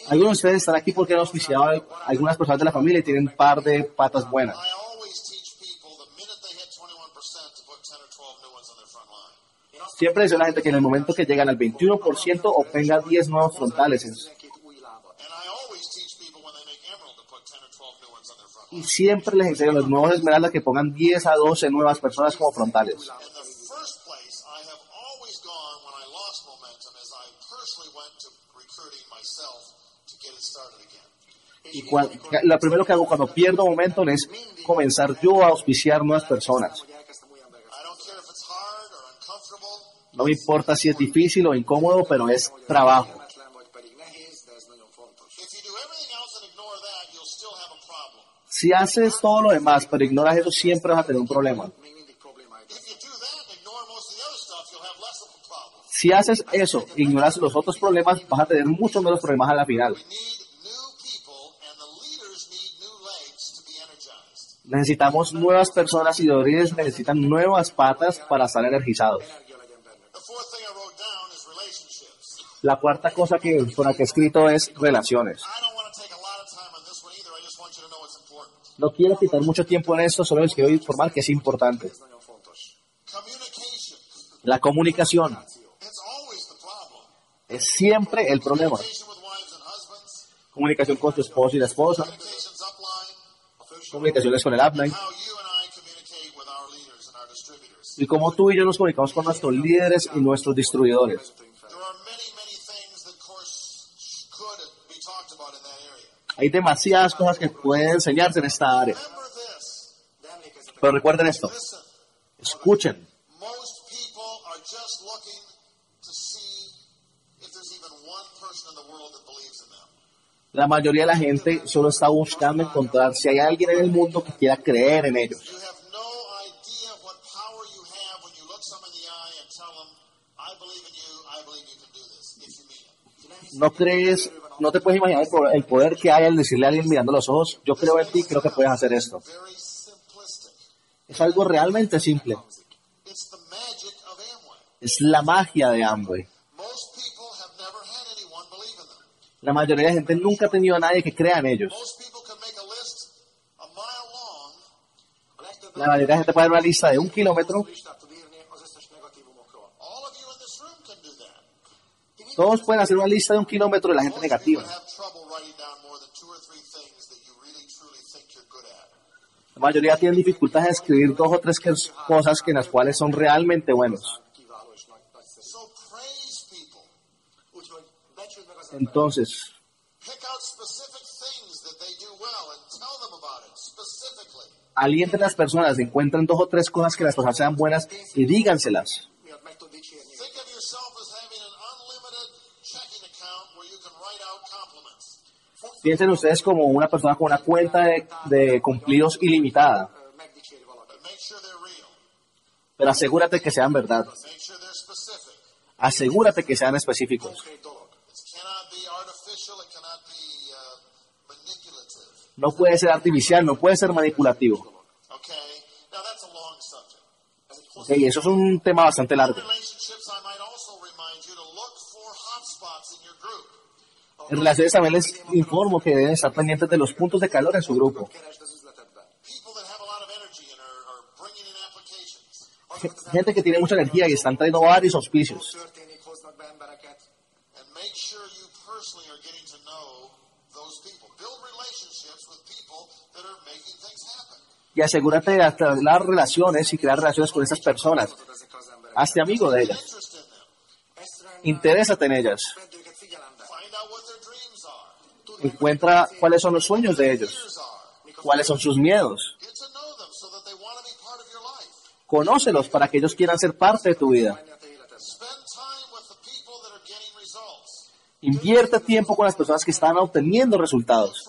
Algunos de ustedes están aquí porque han auspiciado a algunas personas de la familia y tienen un par de patas buenas. I always teach people the minute they hit 21% to put 10 or 12 new ones on their front line. én azt Siempre dice la gente que en el momento que llegan al 21% obtenga 10 nuevos frontales. 12 új lábat. And I always teach people when they make Emerald to put 10 or 12 new ones on their front Y siempre les enseño a los nuevos esmeraldas que pongan 10 a 12 nuevas personas como frontales. Y cua- lo primero que hago cuando pierdo momentum es comenzar yo a auspiciar nuevas personas. No me importa si es difícil o incómodo, pero es trabajo. Si haces todo lo demás, pero ignoras eso, siempre vas a tener un problema. Si haces eso, ignoras los otros problemas, vas a tener muchos menos problemas a la final. Necesitamos nuevas personas y los líderes necesitan nuevas patas para estar energizados. La cuarta cosa que con la que he escrito es relaciones. No quiero quitar mucho tiempo en esto, solo les quiero informar que es importante. La comunicación. Es siempre el problema. Comunicación con tu esposo y la esposa, comunicaciones con el upline. Y cómo tú y yo nos comunicamos con nuestros líderes y nuestros distribuidores. Hay demasiadas cosas que pueden enseñarse en esta área. Pero recuerden esto, escuchen. La mayoría de la gente solo está buscando encontrar si hay alguien en el mundo que quiera creer en ellos. No crees, no te puedes imaginar el po- el poder que hay al decirle a alguien mirando los ojos, yo creo en ti, creo que puedes hacer esto. Es algo realmente simple. Es la magia de Amway. La mayoría de gente nunca ha tenido a nadie que crea en ellos. La mayoría de gente puede hacer una lista de un kilómetro. listát tud írni az összes negatívumokról. All of you in this room can do that. Todos pueden hacer una lista de un kilómetro de la gente negativa. La mayoría tienen dificultades en escribir dos o tres cosas que en las cuales son realmente buenos. Entonces, alienten a las personas, encuentren dos o tres cosas que las personas sean buenas y díganselas. Piensen ustedes como una persona con una cuenta de, cumplidos ilimitada, pero asegúrate que sean verdad. Asegúrate que sean específicos. No puede ser artificial, no puede ser manipulativo. Ok, eso es un tema bastante largo. En relaciones también les informo que deben estar pendientes de los puntos de calor en su grupo. Gente que tiene mucha energía y están trayendo varios auspicios. Y asegúrate de las relaciones y crear relaciones con esas personas. Hazte amigo de ellas. Interésate en ellas. Encuentra cuáles son los sueños de ellos. Cuáles son sus miedos. Conócelos para que ellos quieran ser parte de tu vida. Invierte tiempo con las personas que están obteniendo resultados.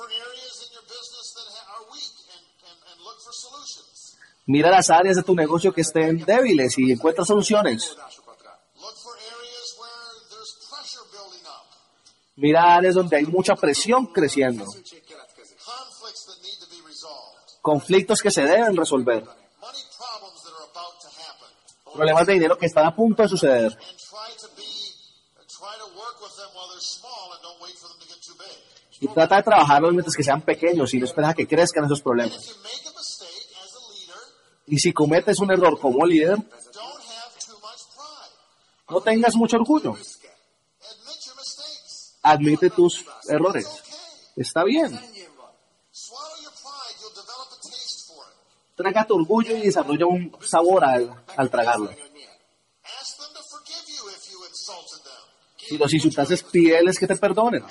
Mira las áreas de tu negocio que estén débiles y encuentra soluciones. Mira áreas donde hay mucha presión creciendo. Conflictos que se deben resolver. Problemas de dinero que están a punto de suceder. Y trata de trabajarlos mientras que sean pequeños y no esperes a que crezcan esos problemas. Y si cometes un error como líder, no tengas mucho orgullo. Admite tus errores. Está bien. Traga tu orgullo y desarrolla un sabor al, al tragarlo. Si los insultaste, pídeles que te perdonen.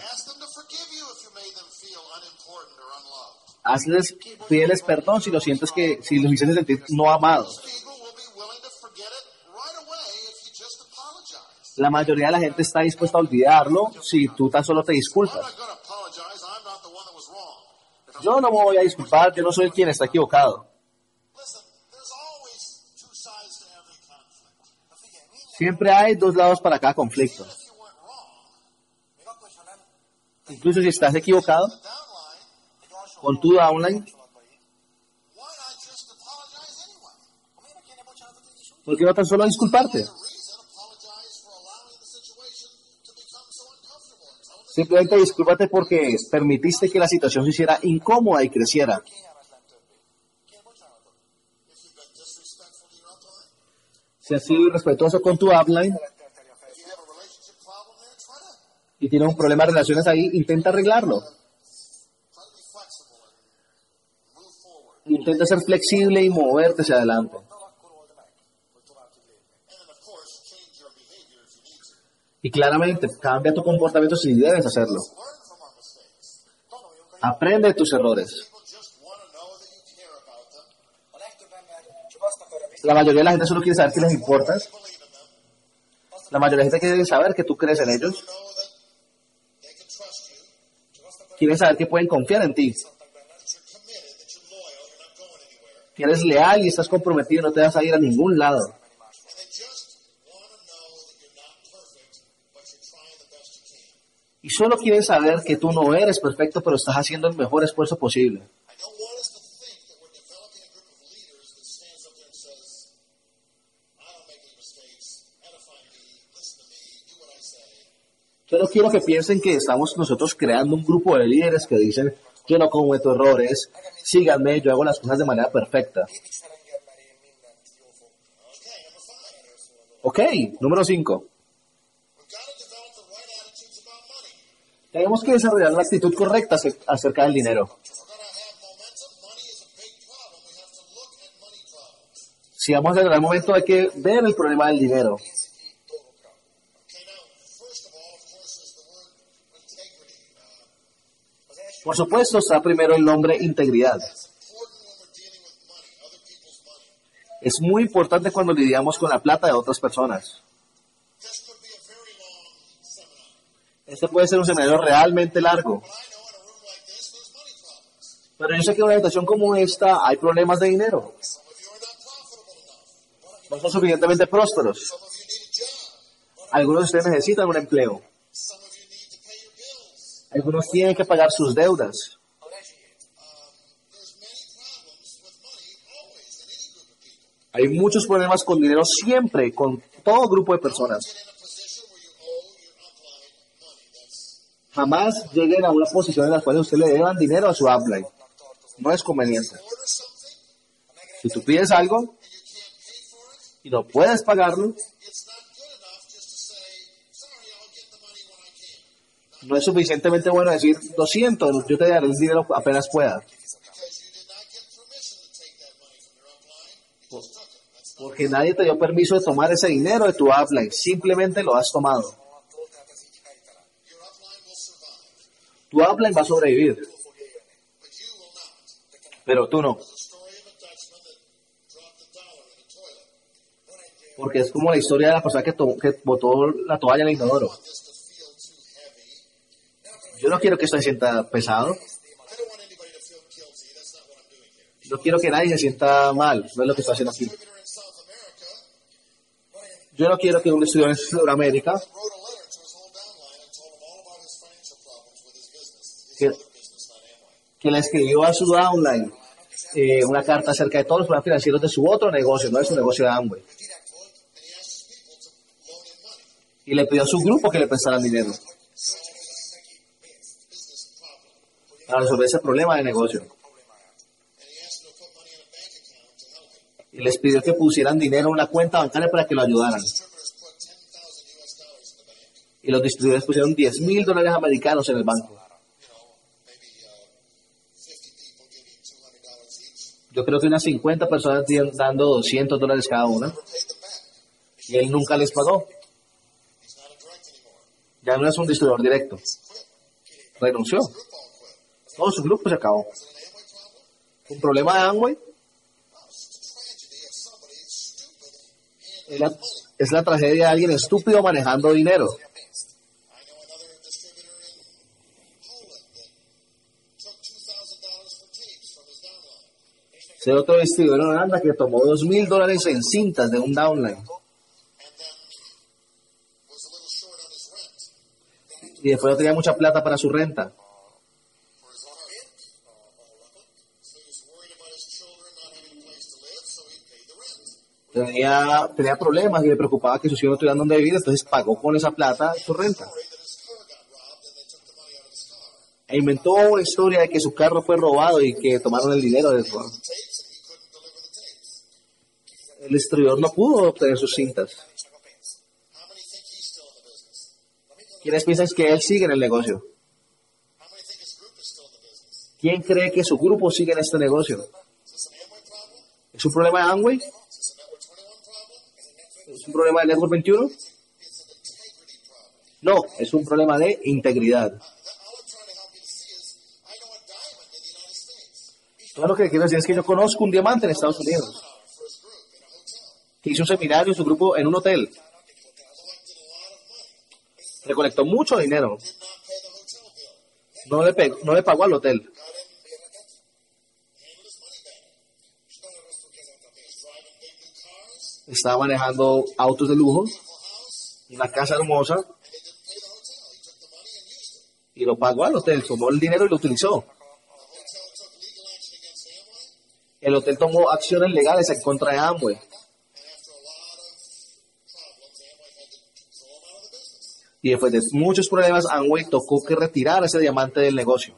Hazles, pídeles perdón si los sientes que, si los hiciste sentir no amados. People will be willing to forget it right away if you just apologize. La mayoría de la gente está dispuesta a olvidarlo si tú tan solo te disculpas. Yo no me voy a disculpar, yo no soy quien está equivocado. Siempre hay dos lados para cada conflicto. Incluso si estás equivocado, con tu downline? ¿por qué no tan solo disculparte? The reason, apologize for allowing the situation to become so uncomfortable. And tell them Simplemente discúlpate porque permitiste que la situación se hiciera incómoda y creciera. Si has sido irrespetuoso con tu upline y tienes un problema de relaciones ahí, intenta arreglarlo. Intenta ser flexible y moverte hacia adelante. Dal akkor old meg, hogy tovább tud lépni. And then, of course, change your behavior if you need to. Y claramente cambia tu comportamiento si debes hacerlo. Aprende de tus errores. La mayoría de la gente solo quiere saber que les importas. La mayoría de la gente quiere saber que tú crees en ellos. Quieren saber que pueden confiar en ti. Que eres leal y estás comprometido no te vas a ir a ningún lado. Solo quieren saber que tú no eres perfecto, pero estás haciendo el mejor esfuerzo posible. Say. Solo quiero que piensen que estamos nosotros creando un grupo de líderes que dicen, yo no cometo errores, síganme, yo hago las cosas de manera perfecta. Ok, número 5. Tenemos que desarrollar la actitud correcta ace- acerca del dinero. Si vamos a llegar al momento hay que ver el problema del dinero. Por supuesto está primero el nombre integridad. people's money. Es muy importante cuando lidiamos con la plata de otras personas. Este puede ser un seminario realmente largo. Pero yo sé que en una situación como esta hay problemas de dinero. No son suficientemente prósperos. Algunos de ustedes necesitan un empleo. Algunos tienen que pagar sus deudas. Hay muchos problemas con dinero siempre, con todo grupo de personas. Get in a position where you owe your upline money. That's Jamás lleguen a una posición en la cual usted le deban dinero a su upline. No es conveniente. Si tú pides algo y no puedes pagarlo, no es suficientemente bueno decir, lo siento, yo te daré el dinero apenas pueda. Porque nadie te dio permiso de tomar ese dinero de tu upline, simplemente lo has tomado. Dropped a dollar in a toilet. Van egy eh, Porque es como la historia de la persona que, to- que botó la toalla en el inodoro. Yo no quiero que esto se sienta pesado. No quiero que nadie se sienta mal. No es lo que estoy haciendo aquí. Yo no quiero que un estudiante en Sudamérica que, le escribió a su downline eh, una carta acerca de todos los problemas financieros de su otro negocio, no de su negocio de Amway. Y le pidió a su grupo que le prestaran dinero para resolver ese problema de negocio. Y les pidió que pusieran dinero en una cuenta bancaria para que lo ayudaran. Distributors put 10,000 US dollars in the bank. Y los distribuidores pusieron 10 mil dólares americanos en el banco. You know, maybe uh, 50 people giving $200 each. Yo creo que unas 50 personas dando 200 dólares cada una. Y él nunca les pagó. Ya no es un distribuidor directo. Renunció. Todo su grupo se acabó. ¿Un problema de Amway? Es la tragedia de alguien estúpido manejando dinero. Sé otro distribuidor en Holanda que tomó 2 mil dólares en cintas de un downline. Y después no tenía mucha plata para su renta. Tenía, tenía problemas y le preocupaba que sus hijos no tuvieran dónde vivir, entonces pagó con esa plata su renta. E inventó una historia de que su carro fue robado y que tomaron el dinero de su The tapes and he couldn't deliver the tapes. El distribuidor no pudo obtener sus cintas. ¿Quiénes piensan que él sigue en el negocio? ¿Quién cree que su grupo sigue en este negocio? ¿Es un problema de Amway? Is this a Network 21 problem? ¿Es un problema de Network 21? It's an integrity problem. No, es un problema de integridad. Lo que quiero decir es que yo conozco un diamante en Estados Unidos Seminar for his group in a hotel. Hizo un seminario en su grupo en un hotel. Recolectó mucho dinero. No le, pegó- no le pagó al hotel. Estaba manejando autos de lujo, una casa hermosa, y lo pagó al hotel. Tomó el dinero y lo utilizó. El hotel tomó acciones legales en contra de Amway. Y después de muchos problemas, Amway tocó que retirar ese diamante del negocio.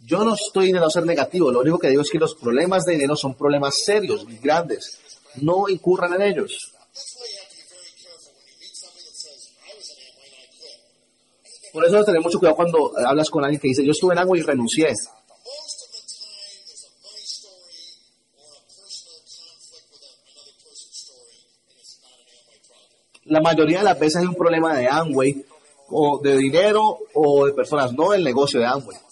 Yo no estoy no ser negativo, lo único que digo es que los problemas de dinero son problemas serios y grandes. No incurran en ellos. Por eso tener mucho cuidado cuando hablas con alguien que dice, yo estuve en Amway y renuncié. La mayoría de las veces hay un problema de Amway, o de dinero, o de personas, no del negocio de Amway. Amway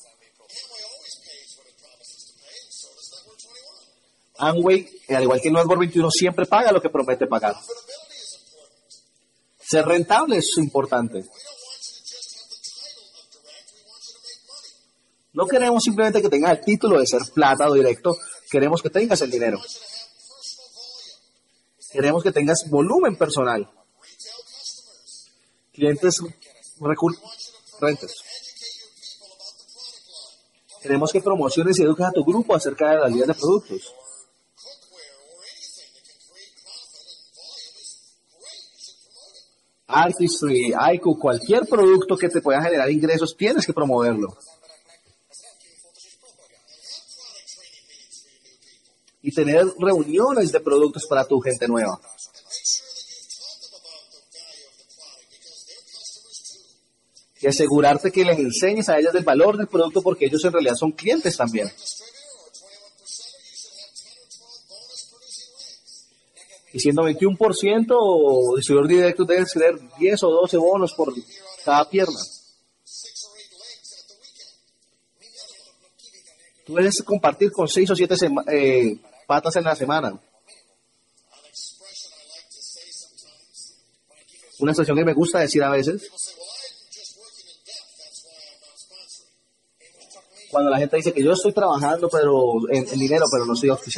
always pays what it promises to pay, and so does Network 21. Amway, al igual que el Network 21, siempre paga lo que promete pagar. Ser rentable es importante. No queremos simplemente que tengas el título de ser plata directo, queremos que tengas el dinero. Queremos que tengas volumen personal. Clientes recurrentes. Queremos que promociones y eduques a tu grupo acerca de las líneas de productos. Artistry, Aiku, cualquier producto que te pueda generar ingresos, tienes que promoverlo. Y tener reuniones de productos para tu gente nueva. Y asegurarte que les enseñes a ellas del valor del producto porque ellos en realidad son clientes también. Distributor or 21 percenter, you should have 10 or 12 bonus producing rings. Y siendo 21% o distribuidor directo, debes tener 10 o 12 bonos por cada pierna. Tú debes compartir con 6 o 7 patas en la semana. Una expresión que me gusta decir a veces, cuando la gente dice que yo estoy trabajando pero en, dinero, pero no estoy depth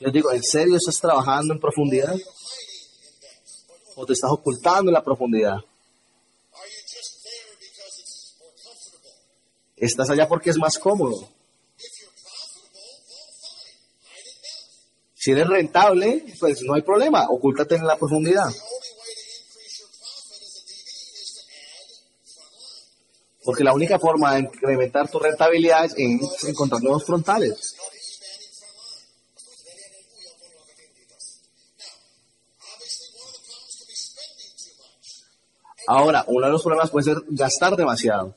Yo digo, ¿en serio estás trabajando en profundidad? ¿O te estás ocultando en la profundidad? Estás allá porque es más cómodo. Si eres rentable, pues no hay problema, ocúltate en la profundidad. Porque la única forma de incrementar tu rentabilidad es en encontrar nuevos frontales. Ahora, uno de los problemas puede ser gastar demasiado.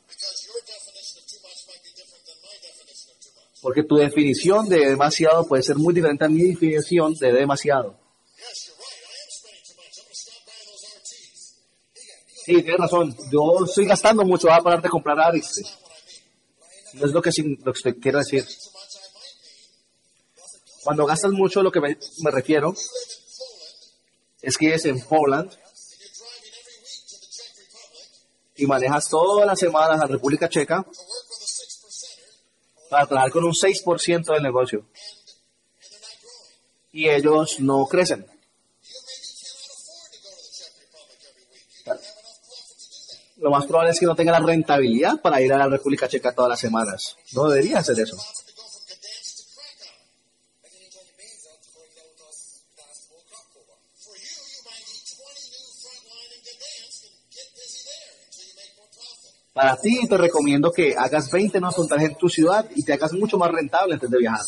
Porque tu definición de demasiado puede ser muy diferente a mi definición de demasiado. Sí, tienes razón. Yo estoy gastando mucho. Voy a parar de comprar Ariste. No es lo que, lo que te quiero decir. Cuando gastas mucho, lo que me, me refiero es que vives en Poland y manejas todas las semanas a la República Checa para trabajar con un 6% del negocio. Y ellos no crecen. You maybe cannot afford to go to the Czech Republic every week. You don't have enough profit to do that. Lo más probable es que no tenga la rentabilidad para ir a la República Checa todas las semanas. No debería hacer eso. Profit to go from Gdansk to Krakow. For you, you might need 20 new front line in Gdansk and get busy there until you make more profit. Para ti te recomiendo que hagas 20 nuevos frontales en tu ciudad y te hagas mucho más rentable antes de viajar.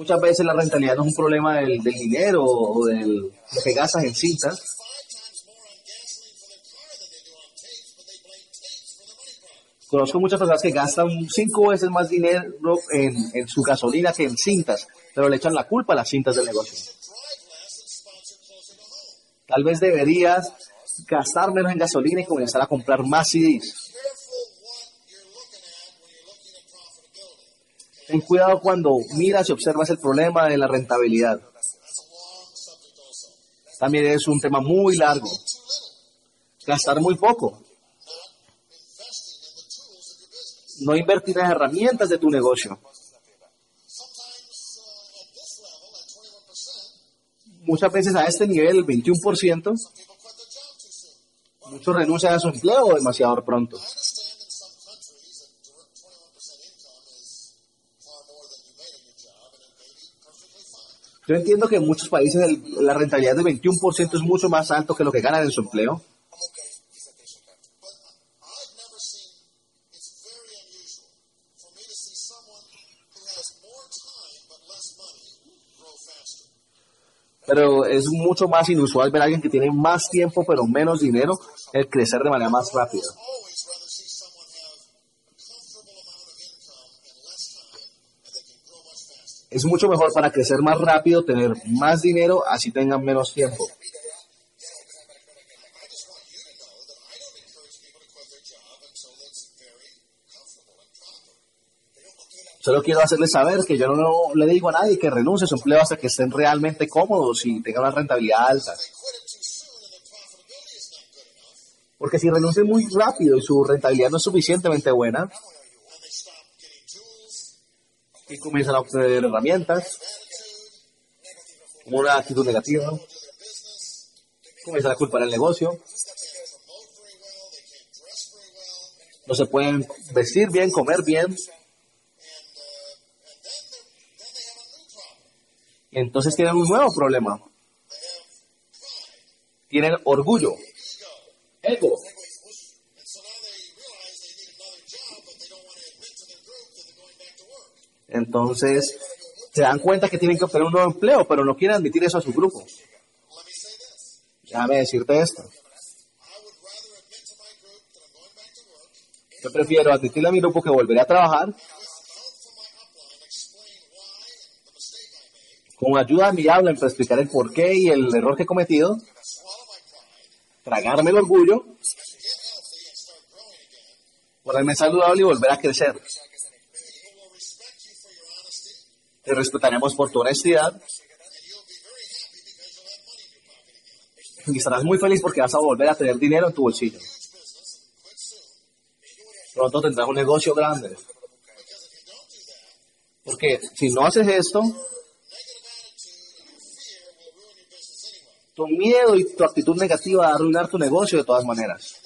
muchas veces la rentabilidad no es un problema del, dinero o del, lo que gastas en cintas. conozco muchas personas que gastan cinco veces más dinero en, en, su gasolina que en cintas, pero le echan la culpa a las cintas del negocio. Tal vez deberías gastar menos en gasolina y comenzar a comprar más CDs. Ten cuidado cuando miras y observas el problema de la rentabilidad. También es un tema muy largo. Gastar muy poco. No invertir en herramientas de tu negocio. Muchas veces a este nivel, el 21%, muchos renuncian a su empleo demasiado pronto. Yo entiendo que en muchos países el- la rentabilidad del 21% es mucho más alto que lo que ganan en su empleo. Pero es mucho más inusual ver a alguien que tiene más tiempo pero menos dinero el crecer de manera más rápida. Always rather see someone have a comfortable amount of income and less time and they can grow much faster. Es mucho mejor para crecer más rápido tener más dinero así tengan menos tiempo. Solo quiero hacerles saber que yo no le digo a nadie que renuncie a su empleo hasta que estén realmente cómodos y tengan una rentabilidad alta. Porque si renuncian muy rápido y su rentabilidad no es suficientemente buena y comienzan a obtener herramientas, como una actitud negativa, comienzan a culpar el negocio, no se pueden vestir bien, comer bien, entonces tienen un nuevo problema. Tienen orgullo, ego, Entonces se dan cuenta que tienen que obtener un nuevo empleo, pero no quieren admitir eso a su grupo. Déjame decirte esto. Yo prefiero admitirle a mi grupo que volveré a trabajar con ayuda de mi habla para explicar el porqué y el error que he cometido, tragarme el orgullo, ponerme saludable y volver a crecer. Te respetaremos por tu honestidad y estarás muy feliz porque vas a volver a tener dinero en tu bolsillo. Pronto tendrás un negocio grande. Porque si no haces esto, tu miedo y tu actitud negativa va a arruinar tu negocio de todas maneras.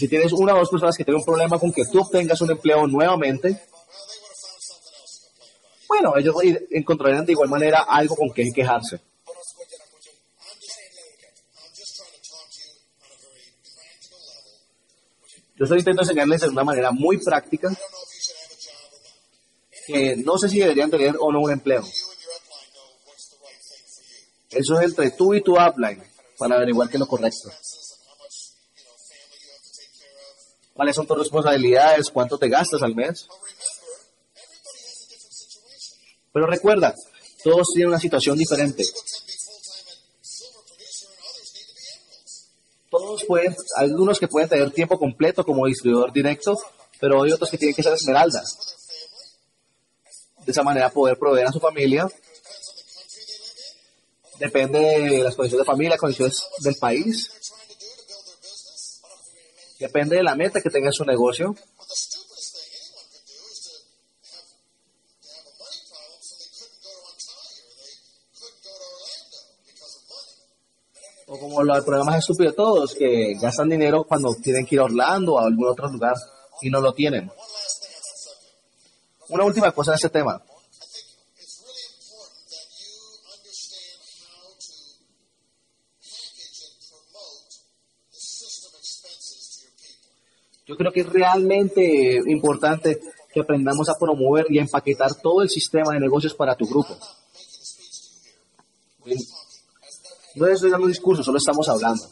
Si tienes una o dos personas que tienen un problema con que tú obtengas un empleo nuevamente, bueno, ellos encontrarán de igual manera algo con que quejarse. Yo solo intento enseñarles de una manera muy práctica que no sé si deberían tener o no un empleo. Eso es entre tú y tu upline para averiguar qué es lo correcto. ¿Cuáles son tus responsabilidades? ¿Cuánto te gastas al mes? Pero recuerda, todos tienen una situación diferente. Todos pueden, algunos que pueden tener tiempo completo como distribuidor directo, pero hay otros que tienen que ser esmeraldas. De esa manera poder proveer a su familia. Depende de las condiciones de familia, condiciones del país. Depende de la meta que tenga en su negocio. O como lo- el problema es estúpido de todos, que gastan dinero cuando tienen que ir a Orlando o a algún otro lugar y no lo tienen. Una última cosa en este tema. Creo que es realmente importante que aprendamos a promover y a empaquetar todo el sistema de negocios para tu grupo. No estoy dando un discurso, solo estamos hablando.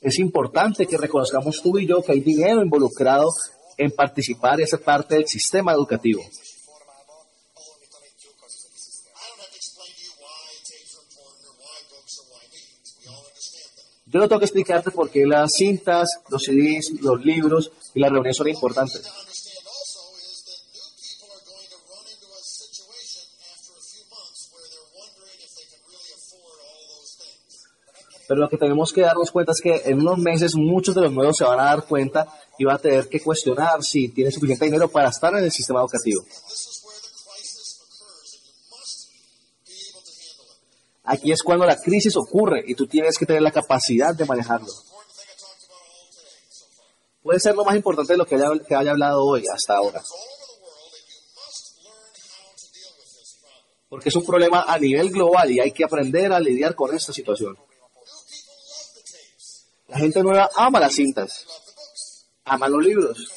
Es importante que reconozcamos tú y yo que hay dinero involucrado en participar y hacer parte del sistema educativo. Yo no tengo que explicarte por qué las cintas, los CDs, los libros y las reuniones son importantes. Pero lo que tenemos que darnos cuenta es que en unos meses muchos de los nuevos se van a dar cuenta y van a tener que cuestionar si tienen suficiente dinero para estar en el sistema educativo. And this is where the crisis occurs, and you must be able to handle it. Aquí es cuando la crisis ocurre y tú tienes que tener la capacidad de manejarlo. Puede ser lo más importante de lo que haya, que haya hablado hoy hasta ahora. Porque es un problema a nivel global y hay que aprender a lidiar con esta situación. La gente nueva ama las cintas, ama los libros,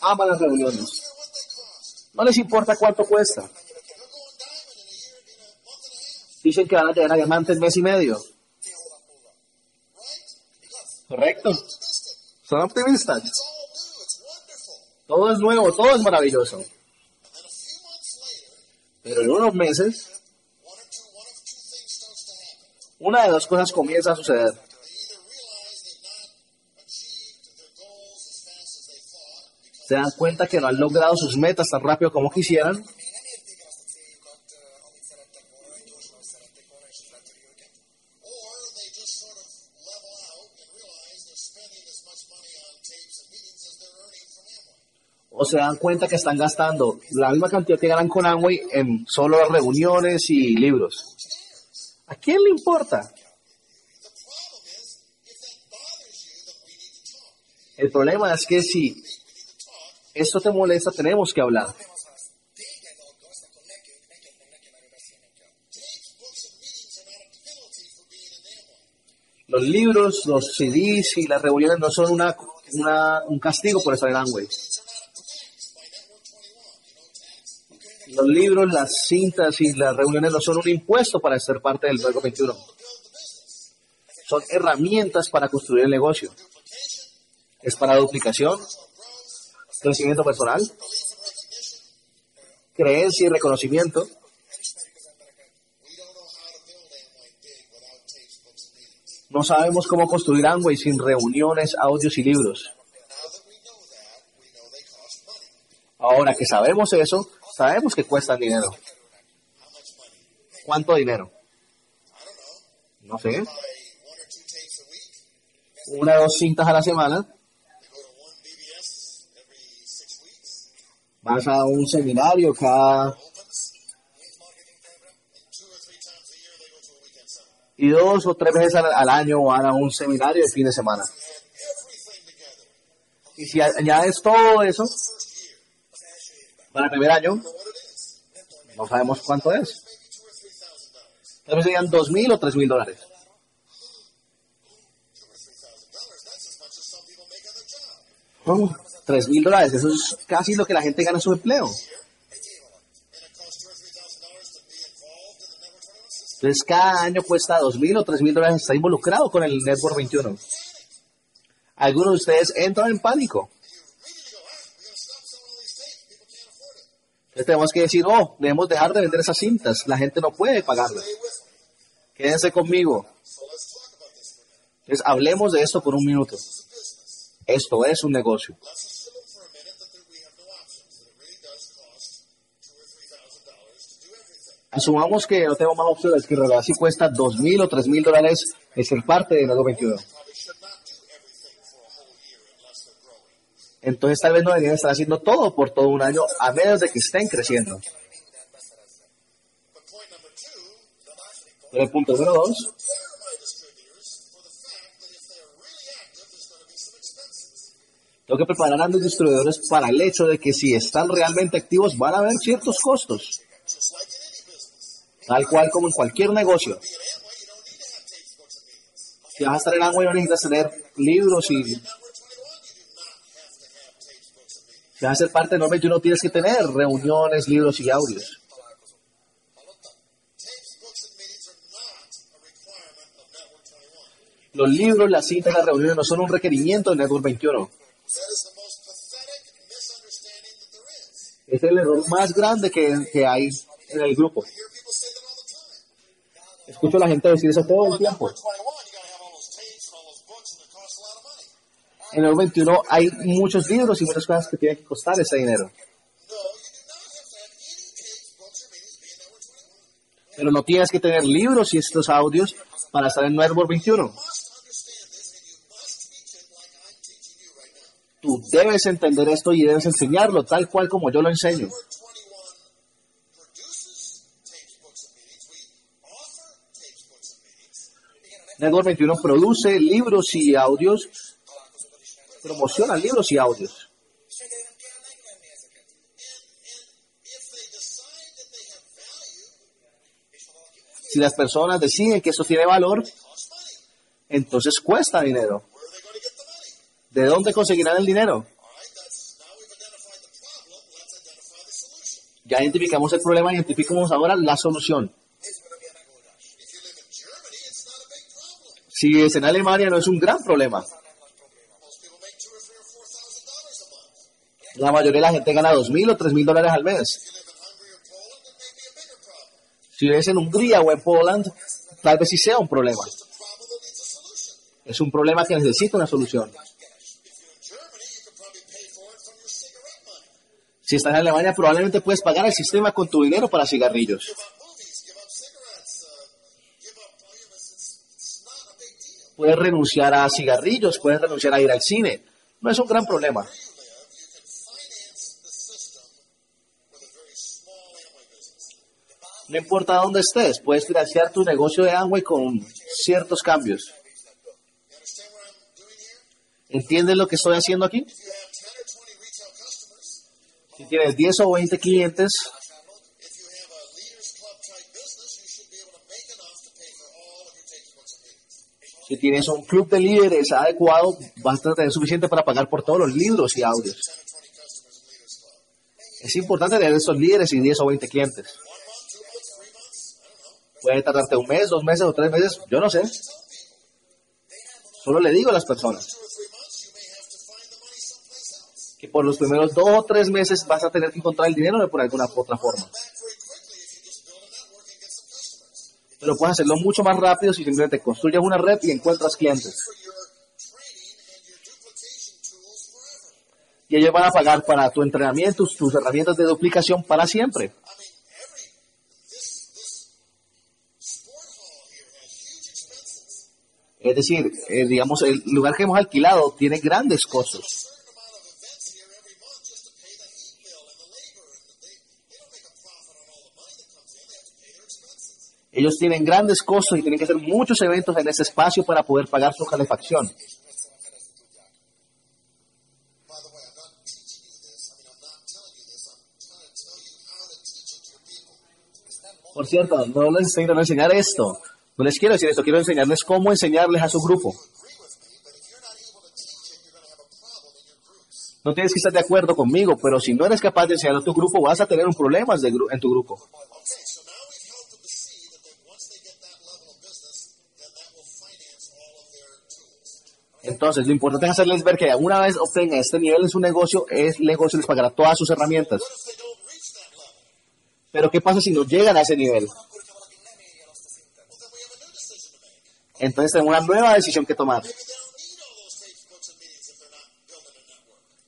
ama las reuniones. No les importa cuánto cuesta. Dicen que van a llegar a diamante en mes y medio. Correcto. Son optimistas. Todo es nuevo, todo es maravilloso. Pero en unos meses, one or two, one of two things starts to happen. una de dos cosas comienza a suceder. Se dan cuenta que no han logrado sus metas tan rápido como quisieran, se dan cuenta que están gastando la misma cantidad que ganan con Amway en solo reuniones y libros. ¿A quién le importa? El problema es que si esto te molesta, tenemos que hablar. Los libros, los CDs y las reuniones no son un castigo por estar en Amway. Los libros, las cintas y las reuniones no son un impuesto para ser parte del Nuevo 21. To build the business. Son herramientas para construir el negocio. Es para duplicación, crecimiento personal, creencia y reconocimiento. No sabemos cómo construir Amway sin reuniones, audios y libros. Ahora que sabemos eso, sabemos que cuestan dinero. ¿Cuánto dinero? No sé. Una o dos cintas a la semana. Vas a un seminario cada... Y dos o tres veces al, año van a un seminario de fin de semana. Y si añades todo eso. Para el primer año, no sabemos cuánto es. Tal vez serían dos mil o tres mil dólares. Oh, mil dólares, eso es casi lo que la gente gana en su empleo. And it costs two or three thousand dollars to be involved in the Network 21 system. Entonces cada año cuesta dos mil o tres mil dólares estar involucrado con el Network 21. Algunos de ustedes entran en pánico. Entonces tenemos que decir, oh, debemos dejar de vender esas cintas. La gente no puede pagarlas. Quédense conmigo. Entonces hablemos de esto por un minuto. Esto es un negocio. Asumamos que no tengo más opciones, que en realidad sí cuesta dos mil o tres mil dólares el ser parte de Network 21. Probably should not do everything for a whole year unless they're growing. Entonces tal vez no deberían estar haciendo todo por todo un año a menos de que estén creciendo. Pero el punto número dos, tengo que preparar a mis distribuidores para el hecho de que si están realmente activos van a haber ciertos costos, tal cual como en cualquier negocio. Si vas a estar en Amway no necesitas tener libros y Network 21, you do Si vas a ser parte de Network 21 tienes que tener reuniones, libros y audios. Tapes, books, and meetings are not a requirement of Network 21. Los libros, las citas, las reuniones no son un requerimiento de Network 21. That is the most pathetic misunderstanding that there is. Es el error más grande que, que hay en el grupo. Escucho a la gente decir eso todo el tiempo. En el 21 hay muchos libros y muchas cosas que tienen que costar ese dinero. No, you do not have to have any tapes, books, or meetings to be in Network 21. Pero no tienes que tener libros y estos audios para estar en Network 21. You must understand this, and you must teach it like I'm teaching you right now. Tú debes entender esto y debes enseñarlo tal cual como yo lo enseño. Network 21 produces tapes, books, and meetings. We offer tapes, books, and meetings. Network 21 produce libros y audios, promociona libros y audios. Si las personas deciden que esto tiene valor, entonces cuesta dinero. ¿De dónde conseguirán el dinero? Ya identificamos el problema, identificamos ahora la solución. Si es en Alemania no es un gran problema. Aztán nem nagy probléma. Most people make two or three or four thousand dollars a month. La mayoría de la gente gana dos mil o tres mil dólares al mes. Si vives en Hungría o en Poland, tal vez sí sea un problema. Es un problema que necesita una solución. Si estás en Alemania, probablemente puedes pagar el sistema con tu dinero para cigarrillos. Puedes renunciar a cigarrillos, puedes renunciar a ir al cine. No es un gran problema. No importa dónde estés, puedes financiar tu negocio de Amway con ciertos cambios. ¿Entiendes lo que estoy haciendo aquí? If you have 10 or 20 retail customers, Si tienes 10 o 20 clientes, si tienes un club de líderes adecuado, vas a tener suficiente para pagar por todos los libros y audios. 10 or 20 customers in leaders club. Es importante tener estos líderes y 10 o 20 clientes. One month, two months, three months, I don't know. Puede tardarte un mes, dos meses o tres meses, yo no sé. Solo le digo a las personas que por los primeros dos o tres meses vas a tener que encontrar el dinero de por alguna otra forma. Pero puedes hacerlo mucho más rápido si simplemente construyes una red y encuentras clientes. Y ellos van a pagar para tu entrenamiento, tus herramientas de duplicación para siempre. Es decir, eh, digamos, el lugar que hemos alquilado tiene grandes costos. A a. Ellos tienen grandes costos y tienen que hacer muchos eventos en ese espacio para poder pagar su calefacción. Por cierto, no les estoy intentando enseñar esto. No les quiero decir esto, quiero enseñarles cómo enseñarles a su grupo. No tienes que estar de acuerdo conmigo, pero si no eres capaz de enseñarlo a tu grupo, vas a tener un gru- en tu grupo. Entonces, lo importante es hacerles ver que una vez obtengan este nivel en su negocio, el negocio les pagará todas sus herramientas. Pero ¿qué pasa si no llegan a ese nivel? Entonces tenemos una nueva decisión que tomar.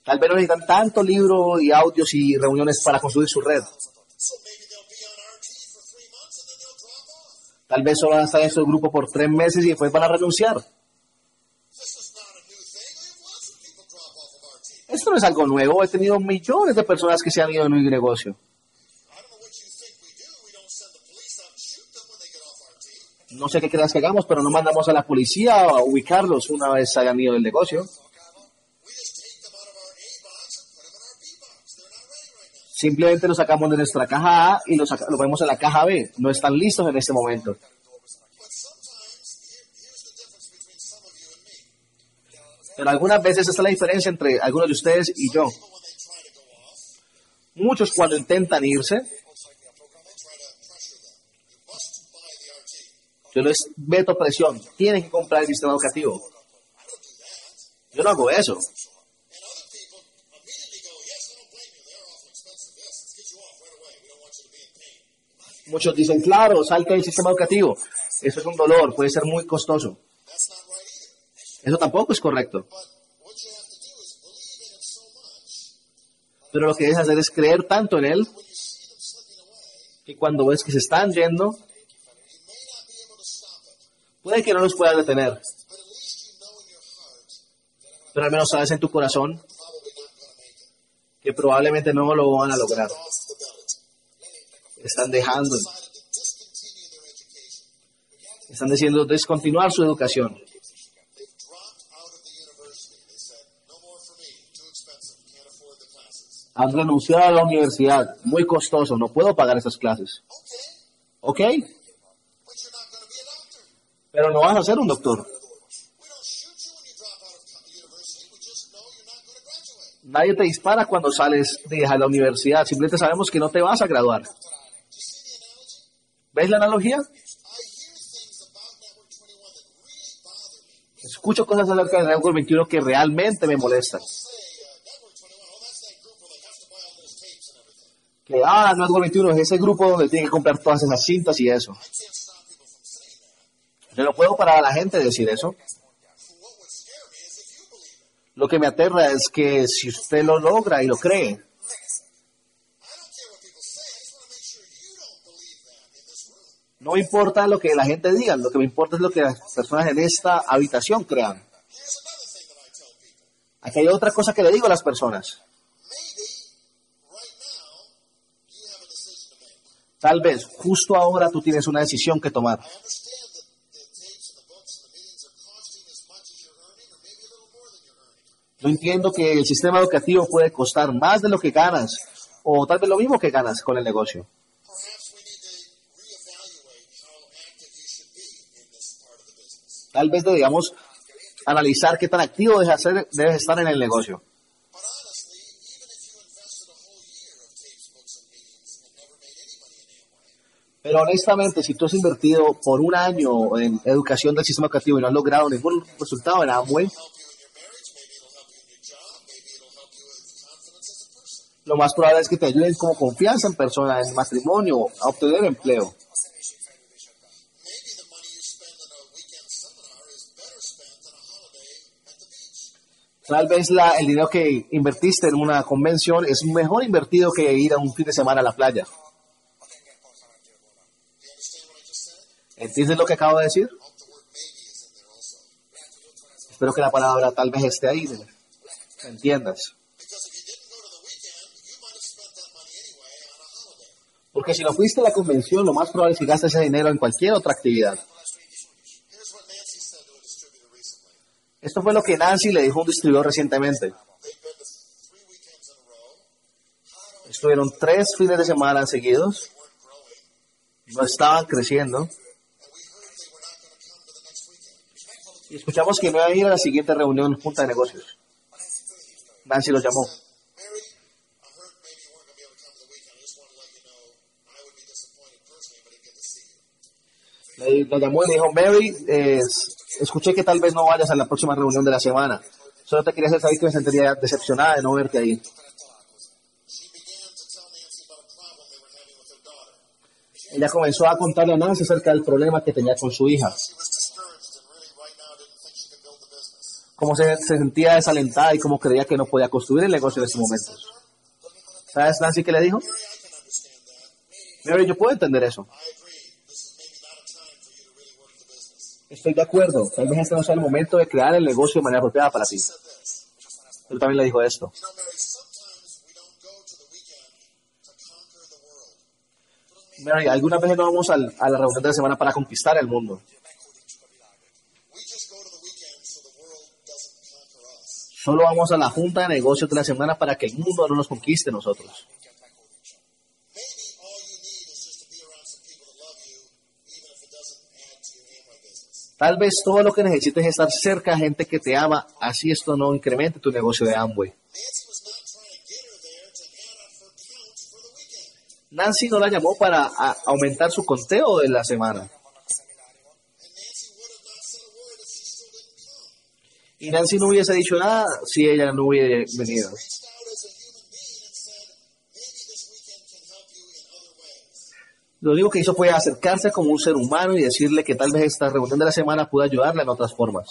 Tal vez no necesitan tanto libro y audios y reuniones para construir su red. Tal vez solo van a estar en su grupo por tres meses y después van a renunciar. Esto no es algo nuevo. He tenido millones de personas que se han ido de mi negocio. No sé qué creas que hagamos, pero no mandamos a la policía a ubicarlos una vez hayan ido del negocio. Simplemente los sacamos de nuestra caja A y los, los ponemos en la caja B. No están listos en este momento. Pero algunas veces esta es la diferencia entre algunos de ustedes y yo. Muchos cuando intentan irse, they try to pressure them. You must buy the RT. Yo les meto presión. Tienen que comprar el sistema educativo. Yo no hago eso. Muchos dicen, claro, salte del sistema educativo. Eso es un dolor, puede ser muy costoso. Eso tampoco es correcto. Pero lo que debes hacer es creer tanto en él que cuando ves que se están yendo, puede que no los puedas detener. Pero al menos sabes en tu corazón que probablemente no lo van a lograr. Están dejando, están diciendo descontinuar su educación. Han renunciado a la universidad. Muy costoso, no puedo pagar esas clases. ¿Ok? but you're not going to be a doctor. Pero no vas a ser un doctor. Nadie te dispara cuando sales de la universidad. Simplemente sabemos que no te vas a graduar. ¿Ves la analogía? I hear things about Network 21 that really bother me. Escucho cosas acerca del Network 21 que realmente me molestan. Say, Network 21, that's that group where they have to buy all those tapes and everything. Que, ah, Network 21 es ese grupo donde tienen que comprar todas esas cintas y eso. Yo no puedo parar a la gente de decir eso. Lo que me aterra es que si usted lo logra y lo cree, no importa lo que la gente diga, lo que me importa es lo que las personas en esta habitación crean. Aquí hay otra cosa que le digo a las personas. Tal vez justo ahora tú tienes una decisión que tomar. I understand that the tapes and the books and the meetings are costing as much as you're earning, or maybe a little more than you're earning. Yo entiendo que el sistema educativo puede costar más de lo que ganas o tal vez lo mismo que ganas con el negocio. Tal vez deberíamos analizar qué tan activo debes, hacer- debes estar en el negocio. Pero honestamente, si tú has invertido por un año en educación del sistema educativo y no has logrado ningún resultado en Amway, lo más probable es que te ayuden como confianza en persona, en matrimonio, a obtener empleo. Tal vez la- el dinero que invertiste en una convención es mejor invertido que ir a un fin de semana a la playa. ¿Entiendes lo que acabo de decir? Espero que la palabra tal vez esté ahí, ¿me entiendas? Because if you didn't go to the weekend, you might have spent that money anyway on a holiday. Porque si no fuiste a la convención, lo más probable es que gastes ese dinero en cualquier otra actividad. Esto fue lo que Nancy le dijo a un distribuidor recientemente. Estuvieron tres fines de semana seguidos, no estaban creciendo, y escuchamos que no iban a ir a la siguiente reunión junta de negocios. Nancy los llamó. Mary, I heard maybe you weren't going to be able to come to the weekend. I just wanted to let you know I would be disappointed personally, but I didn't get to see le llamó y dijo, Mary, eh, escuché que tal vez no vayas a la próxima reunión de la semana. Solo te quería hacer saber que me sentiría decepcionada de no verte ahí. Ella comenzó a contarle a Nancy acerca del problema que tenía con su hija. Cómo se, se sentía desalentada y cómo creía que no podía construir el negocio en estos momentos. ¿Sabes, Nancy, qué le dijo? Mary, yo puedo entender eso. Estoy de acuerdo. Tal vez este no sea el momento de crear el negocio de manera apropiada para ti. Él también le dijo esto. Mary, algunas veces no vamos al- a la reunión de la semana para conquistar el mundo. Solo vamos a la junta de negocios de la semana para que el mundo no nos conquiste nosotros. Tal vez todo lo que necesites es estar cerca de gente que te ama, así esto no incremente tu negocio de Amway. Nancy no la llamó para a- aumentar su conteo de la semana. a a. Y Nancy no hubiese dicho nada si ella no hubiera venido. Lo único que hizo fue acercarse como un ser humano y decirle que tal vez esta reunión de la semana pueda ayudarle en otras formas.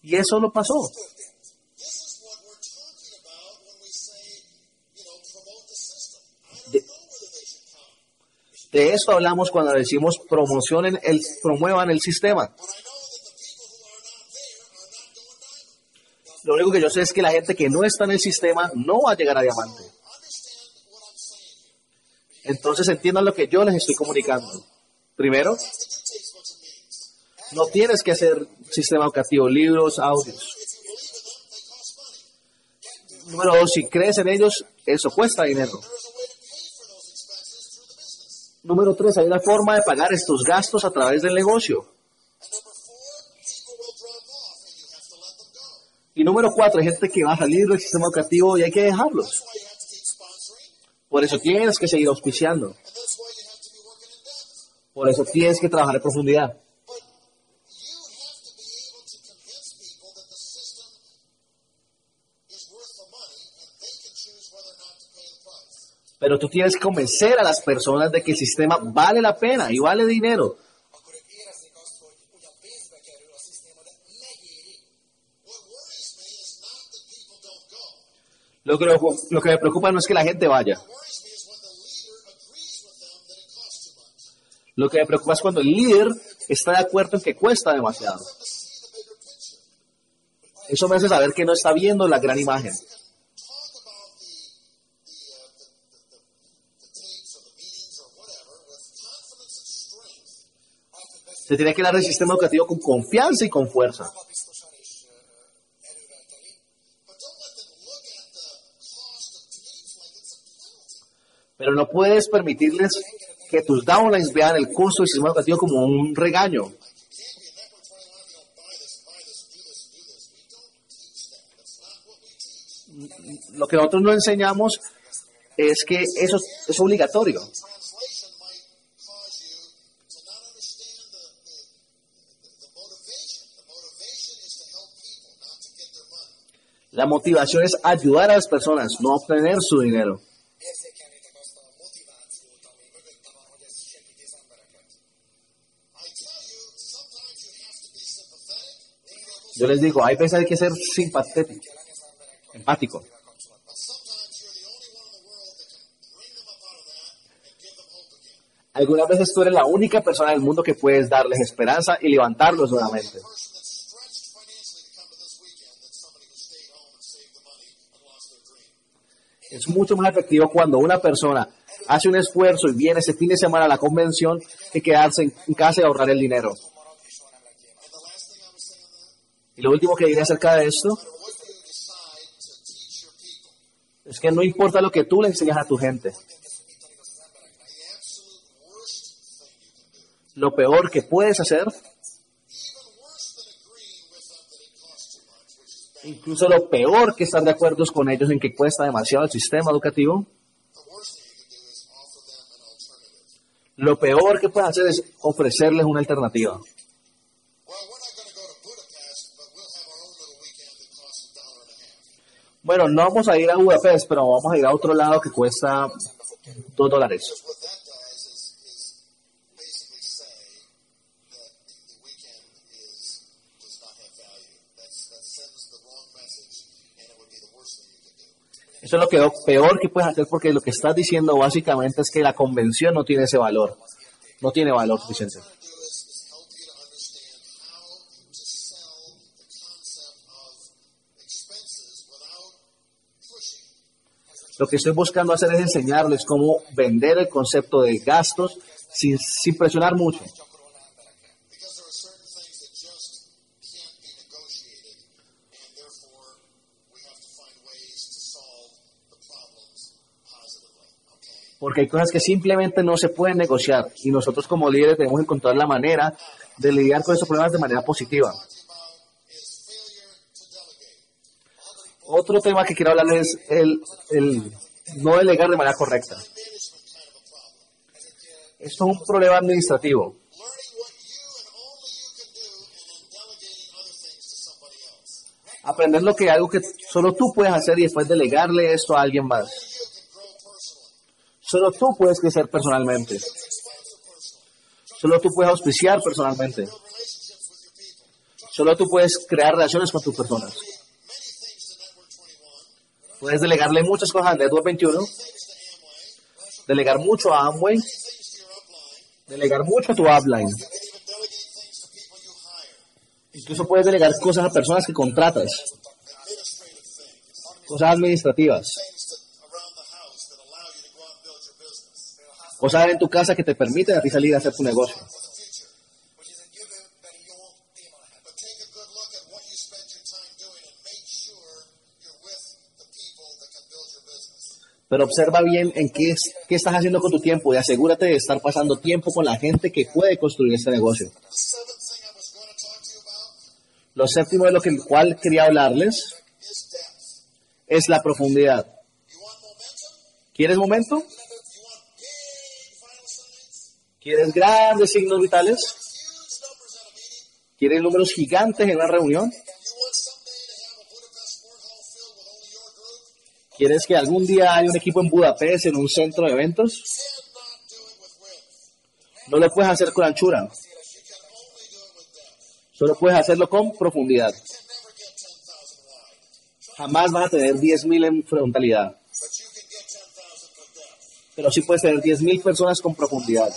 Y eso lo pasó. De-. De esto hablamos cuando decimos promocionen el, promuevan el sistema. Lo único que yo sé es que la gente que no está en el sistema no va a llegar a diamante. Entonces entiendan lo que yo les estoy comunicando. Primero, no tienes que hacer sistema educativo, libros, audios. Número dos, si crees en ellos, eso cuesta dinero. Número tres, hay una forma de pagar estos gastos a través del negocio. Y número cuatro, hay gente que va a salir del sistema educativo y hay que dejarlos. That's why you have to keep sponsoring. Por eso tienes que seguir auspiciando. Por eso tienes que trabajar en profundidad. Pero tú tienes que convencer a las personas de que el sistema vale la pena y vale dinero. Lo que, lo que me preocupa no es que la gente vaya. Lo que me preocupa es cuando el líder está de acuerdo en que cuesta demasiado. Eso me hace saber que no está viendo la gran imagen. Se tiene que dar el sistema educativo con confianza y con fuerza. Pero no puedes permitirles que tus downlines vean el costo del sistema educativo como un regaño. Like you can't be a network 21 if you don't buy this, buy this, do this, do this. We don't teach that. That's not what we teach. Lo que nosotros no enseñamos es que eso es obligatorio. La motivación es ayudar a las personas, no obtener su dinero. Yo les digo, hay veces hay que ser simpatético, empático. Algunas veces tú eres la única persona del mundo que puedes darles esperanza y levantarlos nuevamente. Es mucho más efectivo cuando una persona hace un esfuerzo y viene ese fin de semana a la convención que quedarse en casa y ahorrar el dinero. Y lo último que diré acerca de esto es que no importa lo que tú le enseñas a tu gente, lo peor que puedes hacer, incluso lo peor que estar de acuerdo con ellos en que cuesta demasiado el sistema educativo, lo peor que puedes hacer es ofrecerles una alternativa. Well, we're not going to go to Budapest, but we'll have our own little weekend that costs a dollar and a half. Bueno, no vamos a ir a Budapest, pero vamos a ir a otro lado que cuesta dos dólares. Eso es lo que peor que puedes hacer porque lo que estás diciendo básicamente es que la convención no tiene ese valor, no tiene valor suficiente. What I'm trying to do is, is help you to understand how to sell the concept of expenses without pushing. Lo que estoy buscando hacer es enseñarles cómo vender el concepto de gastos sin, sin presionar mucho. Porque hay cosas que simplemente no se pueden negociar y nosotros como líderes debemos encontrar la manera de lidiar con esos problemas de manera positiva. Otro tema que quiero hablarles es el, no delegar de manera correcta. Esto es un problema administrativo. Aprender lo que algo que solo tú puedes hacer y después delegarle esto a alguien más. Solo tú puedes crecer personalmente. Solo tú puedes auspiciar personalmente. Solo tú puedes crear relaciones con tus personas. Puedes delegarle muchas cosas a Network 21, Things to Amway. delegar mucho a Amway, delegar mucho a tu upline. Incluso puedes delegar cosas a personas que contratas, cosas administrativas, cosas en tu casa que te permiten a ti salir a hacer tu negocio. Pero observa bien en qué, es- qué estás haciendo con tu tiempo y asegúrate de estar pasando tiempo con la gente que puede construir este negocio. Lo séptimo de lo que cual quería hablarles es la profundidad. ¿Quieres momento? ¿Quieres grandes signos vitales? ¿Quieres números gigantes en una reunión? ¿Quieres que algún día haya un equipo en Budapest en un centro de eventos? No lo puedes hacer con anchura, solo puedes hacerlo con profundidad. You can never get 10,000 wide, Jamás vas a tener 10.000 en frontalidad, but you can get 10,000 for depth. pero sí puedes tener 10.000 personas con profundidad.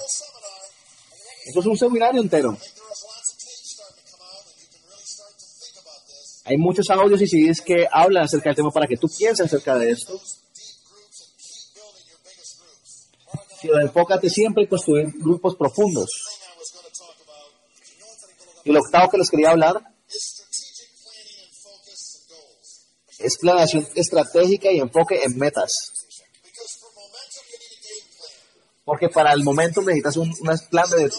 Eso es un seminario entero. I think there's lots of tapes starting to come out, and you can really start to think about this. Hay muchos audios y CDs que hablan acerca del tema para que tú pienses acerca de esto. Pero enfócate siempre en construir grupos profundos. Y lo octavo que les quería hablar es planeación estratégica y enfoque en metas. Porque para el momento necesitas un, un plan de...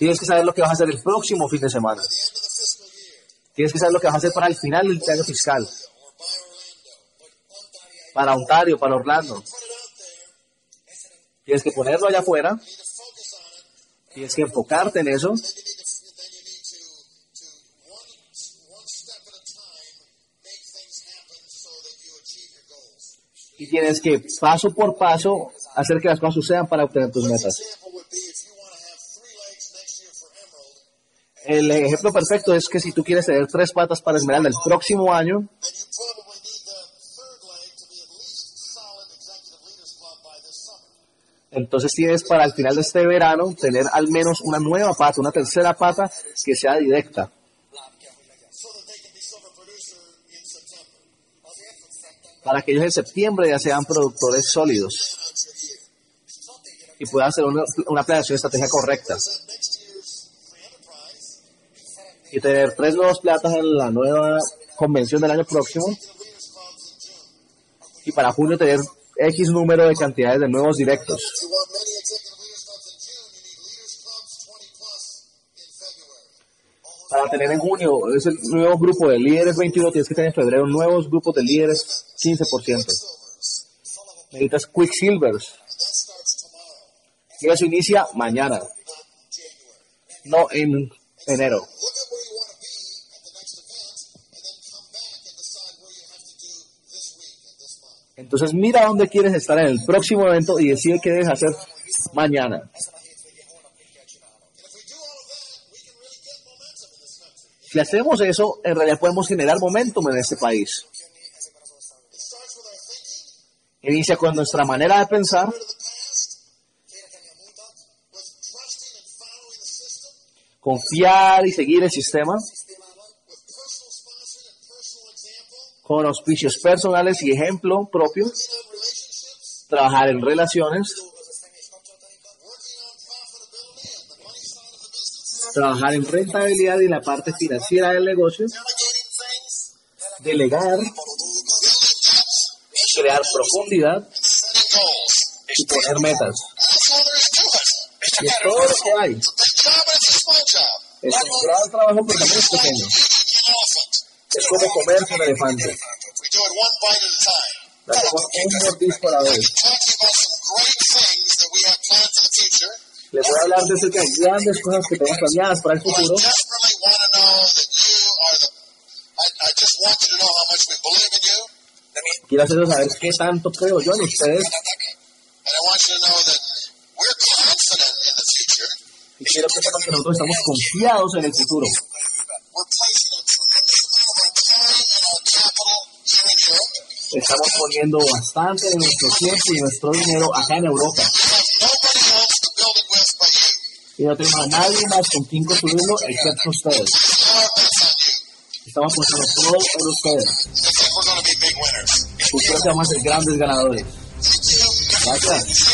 Tienes que saber lo que vas a hacer el próximo fin de semana. the end of the fiscal year, Tienes que saber lo que vas a hacer para el final del año fiscal. Para Ontario, para Orlando. Tienes que ponerlo allá afuera. Tienes que enfocarte en eso. Y tienes que paso por paso hacer que las cosas sucedan para obtener tus metas. El ejemplo perfecto es que si tú quieres tener tres patas para Esmeralda el próximo año, entonces tienes para el final de este verano tener al menos una nueva pata, una tercera pata que sea directa, para que ellos en septiembre ya sean productores sólidos y puedan hacer una, una planeación estratégica correcta y tener tres nuevos platas en la nueva convención del año próximo y para junio tener X número de cantidades de nuevos directos. If you want many Executive Leaders Clubs in June, you need Leaders Clubs 20 plus in February. Para tener en junio ese nuevo grupo de líderes 21, tienes que tener en febrero nuevos grupos de líderes 15%. Silvers. Necesitas Quicksilvers y eso inicia mañana, no en enero. Look at where you want to be at the next event, and then come back and decide where you have to do this week and this month. Entonces mira dónde quieres estar en el próximo evento y decide qué debes hacer mañana. Si hacemos eso, en realidad podemos generar momentum en este país. Inicia con nuestra manera de pensar, confiar y seguir el sistema, con auspicios personales y ejemplo propio, trabajar en relaciones, trabajar en rentabilidad y la parte financiera del negocio, delegar, crear profundidad y poner metas. Y todo lo que hay. Es un gran trabajo, pero también es pequeño. Es como comerse un elefante. We do it one bite at a time. Hacemos un mordisco a la vez. Les voy a hablar de acerca de grandes cosas que tenemos planeadas para el futuro. Quiero hacerles saber qué tanto creo yo en ustedes y quiero que sepan que nosotros estamos confiados en el futuro. Estamos poniendo bastante de nuestro tiempo y nuestro dinero acá en Europa. Y no tenemos a nadie más con quien construirlo excepto ustedes. Estamos poniendo todo en ustedes. Ustedes van a grandes ganadores. Gracias.